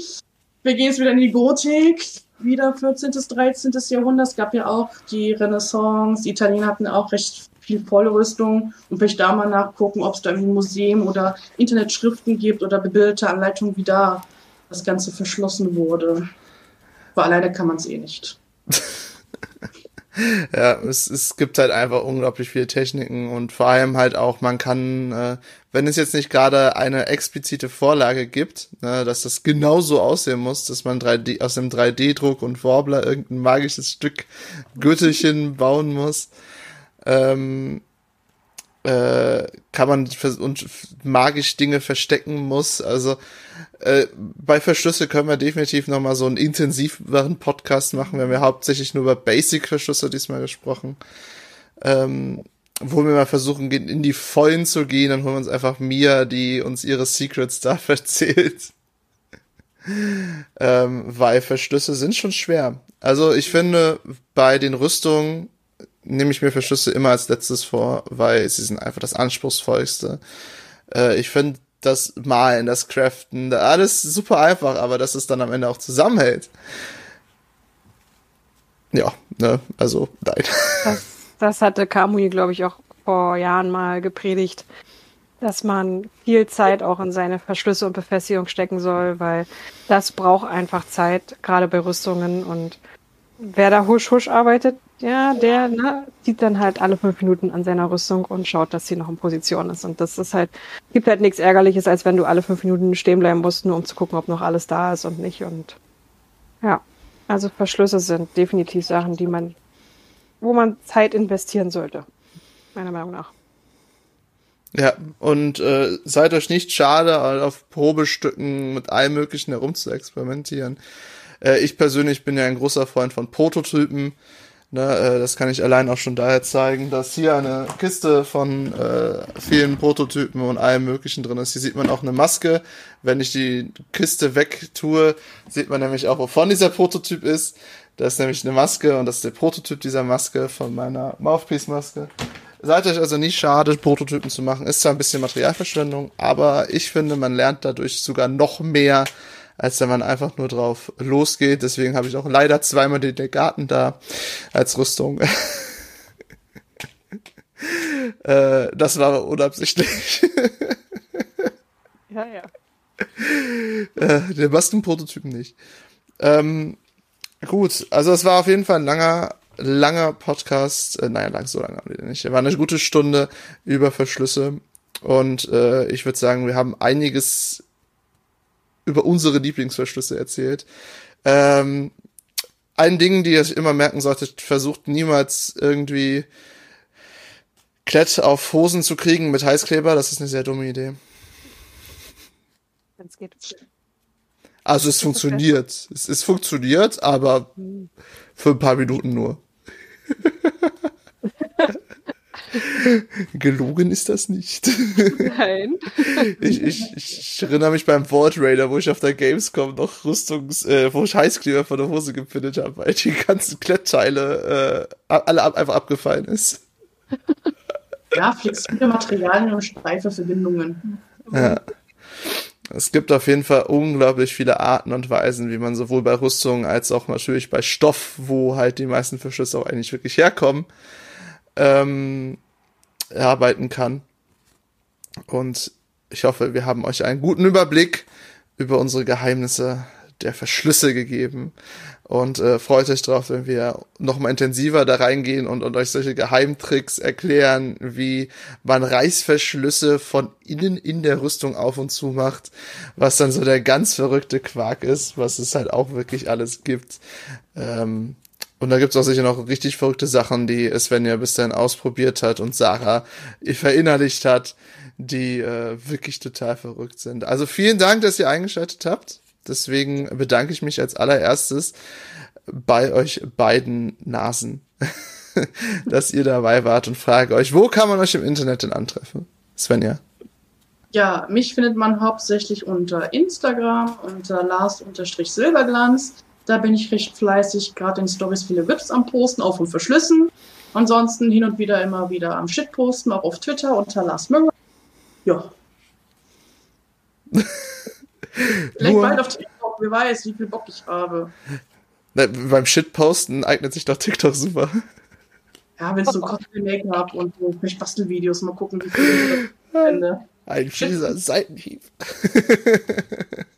Wir gehen jetzt wieder in die Gotik, wieder 14. bis 13. Jahrhundert. Es gab ja auch die Renaissance. Die Italiener hatten auch recht viel Vollrüstung und vielleicht da mal nachgucken, ob es da ein Museum oder Internetschriften gibt oder bebilderte Anleitungen, wie da das Ganze verschlossen wurde. Aber alleine kann man es eh nicht. Ja, es, es gibt halt einfach unglaublich viele Techniken und vor allem halt auch, man kann, äh, wenn es jetzt nicht gerade eine explizite Vorlage gibt, ne, dass das genauso aussehen muss, dass man 3D, aus dem 3D-Druck und Warbler irgendein magisches Stück Gürtelchen bauen muss, ähm, äh, kann man und magisch Dinge verstecken muss. Also äh, bei Verschlüsse können wir definitiv nochmal so einen intensiveren Podcast machen. Wir haben ja hauptsächlich nur über Basic-Verschlüsse diesmal gesprochen. Ähm, wo wir mal versuchen, in die Vollen zu gehen, dann holen wir uns einfach Mia, die uns ihre Secrets da (laughs) erzählt. ähm, weil Verschlüsse sind schon schwer. Also ich finde, bei den Rüstungen nehme ich mir Verschlüsse immer als letztes vor, weil sie sind einfach das anspruchsvollste. Äh, ich finde das Malen, das Craften, alles super einfach, aber dass es dann am Ende auch zusammenhält. Ja, ne, also nein. Das, das hatte Kamui, glaube ich, auch vor Jahren mal gepredigt, dass man viel Zeit auch in seine Verschlüsse und Befestigung stecken soll, weil das braucht einfach Zeit, gerade bei Rüstungen. Und wer da husch husch arbeitet, ja, der ne, zieht dann halt alle fünf Minuten an seiner Rüstung und schaut, dass sie noch in Position ist. Und das ist halt, gibt halt nichts Ärgerliches, als wenn du alle fünf Minuten stehen bleiben musst, nur um zu gucken, ob noch alles da ist und nicht. Und ja, also Verschlüsse sind definitiv Sachen, die man, wo man Zeit investieren sollte. Meiner Meinung nach. Ja, und äh, seid euch nicht schade, auf Probestücken mit allem Möglichen herum zu experimentieren. Äh, ich persönlich bin ja ein großer Freund von Prototypen. Ne, äh, das kann ich allein auch schon daher zeigen, dass hier eine Kiste von äh, vielen Prototypen und allem Möglichen drin ist. Hier sieht man auch eine Maske. Wenn ich die Kiste wegtue, sieht man nämlich auch, wovon dieser Prototyp ist. Das ist nämlich eine Maske und das ist der Prototyp dieser Maske von meiner Mouthpiece-Maske. Seid euch also nicht schade, Prototypen zu machen. Ist zwar ein bisschen Materialverschwendung, aber ich finde, man lernt dadurch sogar noch mehr, als wenn man einfach nur drauf losgeht. Deswegen habe ich auch leider zweimal den Garten da als Rüstung. (laughs) äh, das war unabsichtlich. (laughs) ja, ja. Äh, der Maskenprototypen nicht. Ähm, gut, also es war auf jeden Fall ein langer langer Podcast, äh, naja, lang so lange haben wir nicht. War eine gute Stunde über Verschlüsse und äh, ich würde sagen, wir haben einiges über unsere Lieblingsverschlüsse erzählt. Ähm, ein Ding, die ihr immer merken solltet, versucht niemals irgendwie Klett auf Hosen zu kriegen mit Heißkleber. Das ist eine sehr dumme Idee. Wenn's geht. Also es funktioniert. Es ist funktioniert, aber für ein paar Minuten nur. (laughs) (laughs) Gelogen ist das nicht. Nein. Ich, ich, ich erinnere mich beim Vault Raider, wo ich auf der Gamescom noch Rüstungs-, äh, wo ich Heißkleber von der Hose gepinnt habe, weil die ganzen Klettteile äh, alle ab, einfach abgefallen ist. Ja, flexible Materialien und streife Verbindungen. Ja. Es gibt auf jeden Fall unglaublich viele Arten und Weisen, wie man sowohl bei Rüstungen als auch natürlich bei Stoff, wo halt die meisten Verschlüsse auch eigentlich wirklich herkommen, ähm, arbeiten kann. Und ich hoffe, wir haben euch einen guten Überblick über unsere Geheimnisse der Verschlüsse gegeben und äh, freut euch drauf, wenn wir noch mal intensiver da reingehen und, und euch solche Geheimtricks erklären, wie man Reißverschlüsse von innen in der Rüstung auf und zu macht, was dann so der ganz verrückte Quark ist, was es halt auch wirklich alles gibt. Ähm, und da gibt's auch sicher noch richtig verrückte Sachen, die Svenja bis dahin ausprobiert hat und Sarah verinnerlicht hat, die äh, wirklich total verrückt sind. Also vielen Dank, dass ihr eingeschaltet habt. Deswegen bedanke ich mich als allererstes bei euch beiden Nasen, (laughs) dass ihr dabei wart und frage euch, wo kann man euch im Internet denn antreffen? Svenja. Ja, mich findet man hauptsächlich unter Instagram, unter Lars-Silberglanz. Da bin ich recht fleißig, gerade in Stories viele Rips am Posten, auch von Verschlüssen. Ansonsten hin und wieder immer wieder am Shit posten, auch auf Twitter unter Lars Müller. Ja. (laughs) Vielleicht bald auf TikTok, wer weiß, wie viel Bock ich habe. Na, beim Shitposten eignet sich doch TikTok super. Ja, wenn es so Cosplay-Make-up und so vielleicht Bastelvideos, mal gucken, wie viel ich finde. Ein fieser Seitenhieb. (laughs)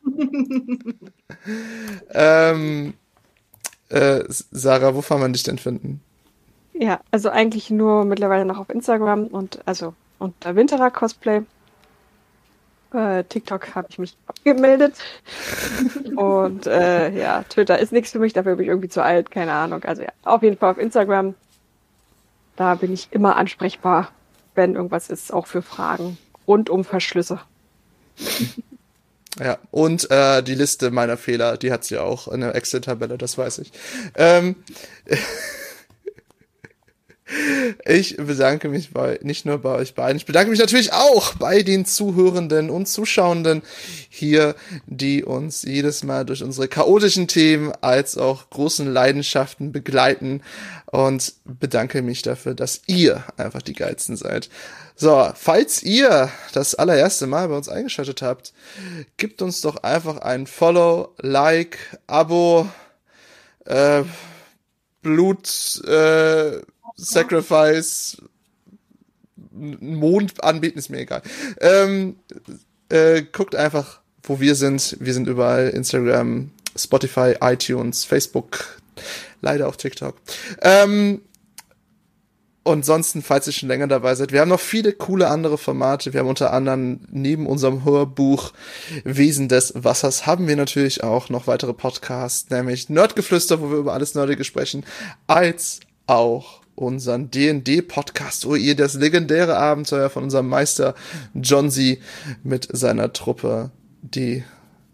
ähm, äh, Sarah, wo kann man dich denn finden? Ja, also eigentlich nur mittlerweile noch auf Instagram und also unter Winterer Cosplay. Äh, TikTok habe ich mich abgemeldet. (laughs) und äh, ja, Twitter ist nichts für mich, dafür bin ich irgendwie zu alt, keine Ahnung. Also ja, auf jeden Fall auf Instagram. Da bin ich immer ansprechbar, wenn irgendwas ist, auch für Fragen rund um Verschlüsse. (laughs) Ja, und äh, die Liste meiner Fehler, die hat sie auch in der Excel-Tabelle, das weiß ich. Ähm, (laughs) Ich bedanke mich bei, nicht nur bei euch beiden, ich bedanke mich natürlich auch bei den Zuhörenden und Zuschauenden hier, die uns jedes Mal durch unsere chaotischen Themen als auch großen Leidenschaften begleiten und bedanke mich dafür, dass ihr einfach die geilsten seid. So, falls ihr das allererste Mal bei uns eingeschaltet habt, gebt uns doch einfach ein Follow, Like, Abo, äh, Blut, äh, Sacrifice, Mond anbieten, ist mir egal. Ähm, äh, guckt einfach, wo wir sind. Wir sind überall. Instagram, Spotify, iTunes, Facebook, leider auch TikTok. Ähm, und sonst, falls ihr schon länger dabei seid, wir haben noch viele coole andere Formate. Wir haben unter anderem neben unserem Hörbuch Wesen des Wassers haben wir natürlich auch noch weitere Podcasts, nämlich Nerdgeflüster, wo wir über alles Nerdige sprechen, als auch unseren D&D-Podcast, wo ihr das legendäre Abenteuer von unserem Meister John Z mit seiner Truppe, die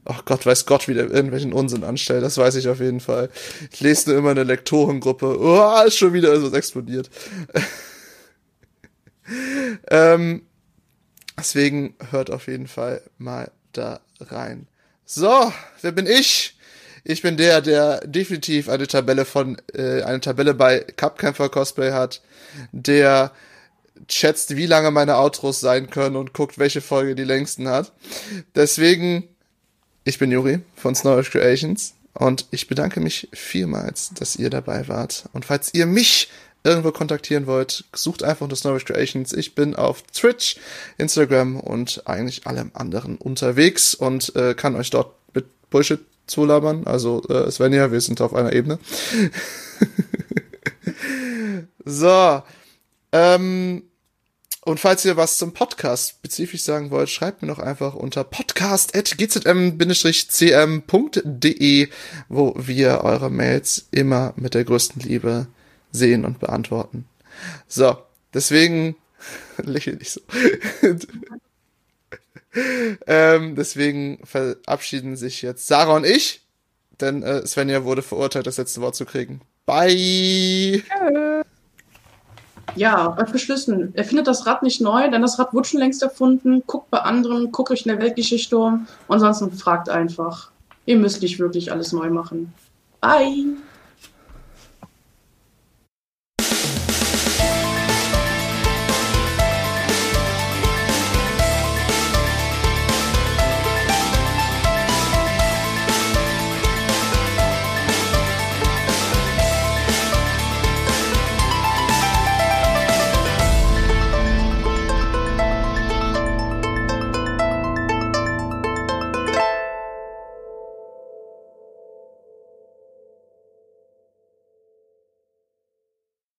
ach Gott, weiß Gott, wie der irgendwelchen Unsinn anstellt, das weiß ich auf jeden Fall. Ich lese nur immer eine Lektorengruppe, oh, ist schon wieder so explodiert. (laughs) ähm, deswegen hört auf jeden Fall mal da rein. So, wer bin ich? Ich bin der, der definitiv eine Tabelle von, äh, eine Tabelle bei Cupkämpfer Cosplay hat, der schätzt, wie lange meine Outros sein können und guckt, welche Folge die längsten hat. Deswegen ich bin Juri von Snowish Creations und ich bedanke mich vielmals, dass ihr dabei wart. Und falls ihr mich irgendwo kontaktieren wollt, sucht einfach unter Snowish Creations. Ich bin auf Twitch, Instagram und eigentlich allem anderen unterwegs und äh, kann euch dort mit Bullshit zulabern. Also äh, Svenja, wir sind auf einer Ebene. (laughs) so. Ähm, und falls ihr was zum Podcast spezifisch sagen wollt, schreibt mir noch einfach unter podcast.gzm-cm.de, wo wir eure Mails immer mit der größten Liebe sehen und beantworten. So, deswegen, (laughs) lächle nicht so. (laughs) ähm, deswegen verabschieden sich jetzt Sarah und ich, denn äh, Svenja wurde verurteilt, das letzte Wort zu kriegen. Bye! Ja, bei Verschlüssen. Er findet das Rad nicht neu, denn das Rad wurde schon längst erfunden. Guckt bei anderen, guckt euch in der Weltgeschichte um. Ansonsten fragt einfach. Ihr müsst nicht wirklich alles neu machen. Bye!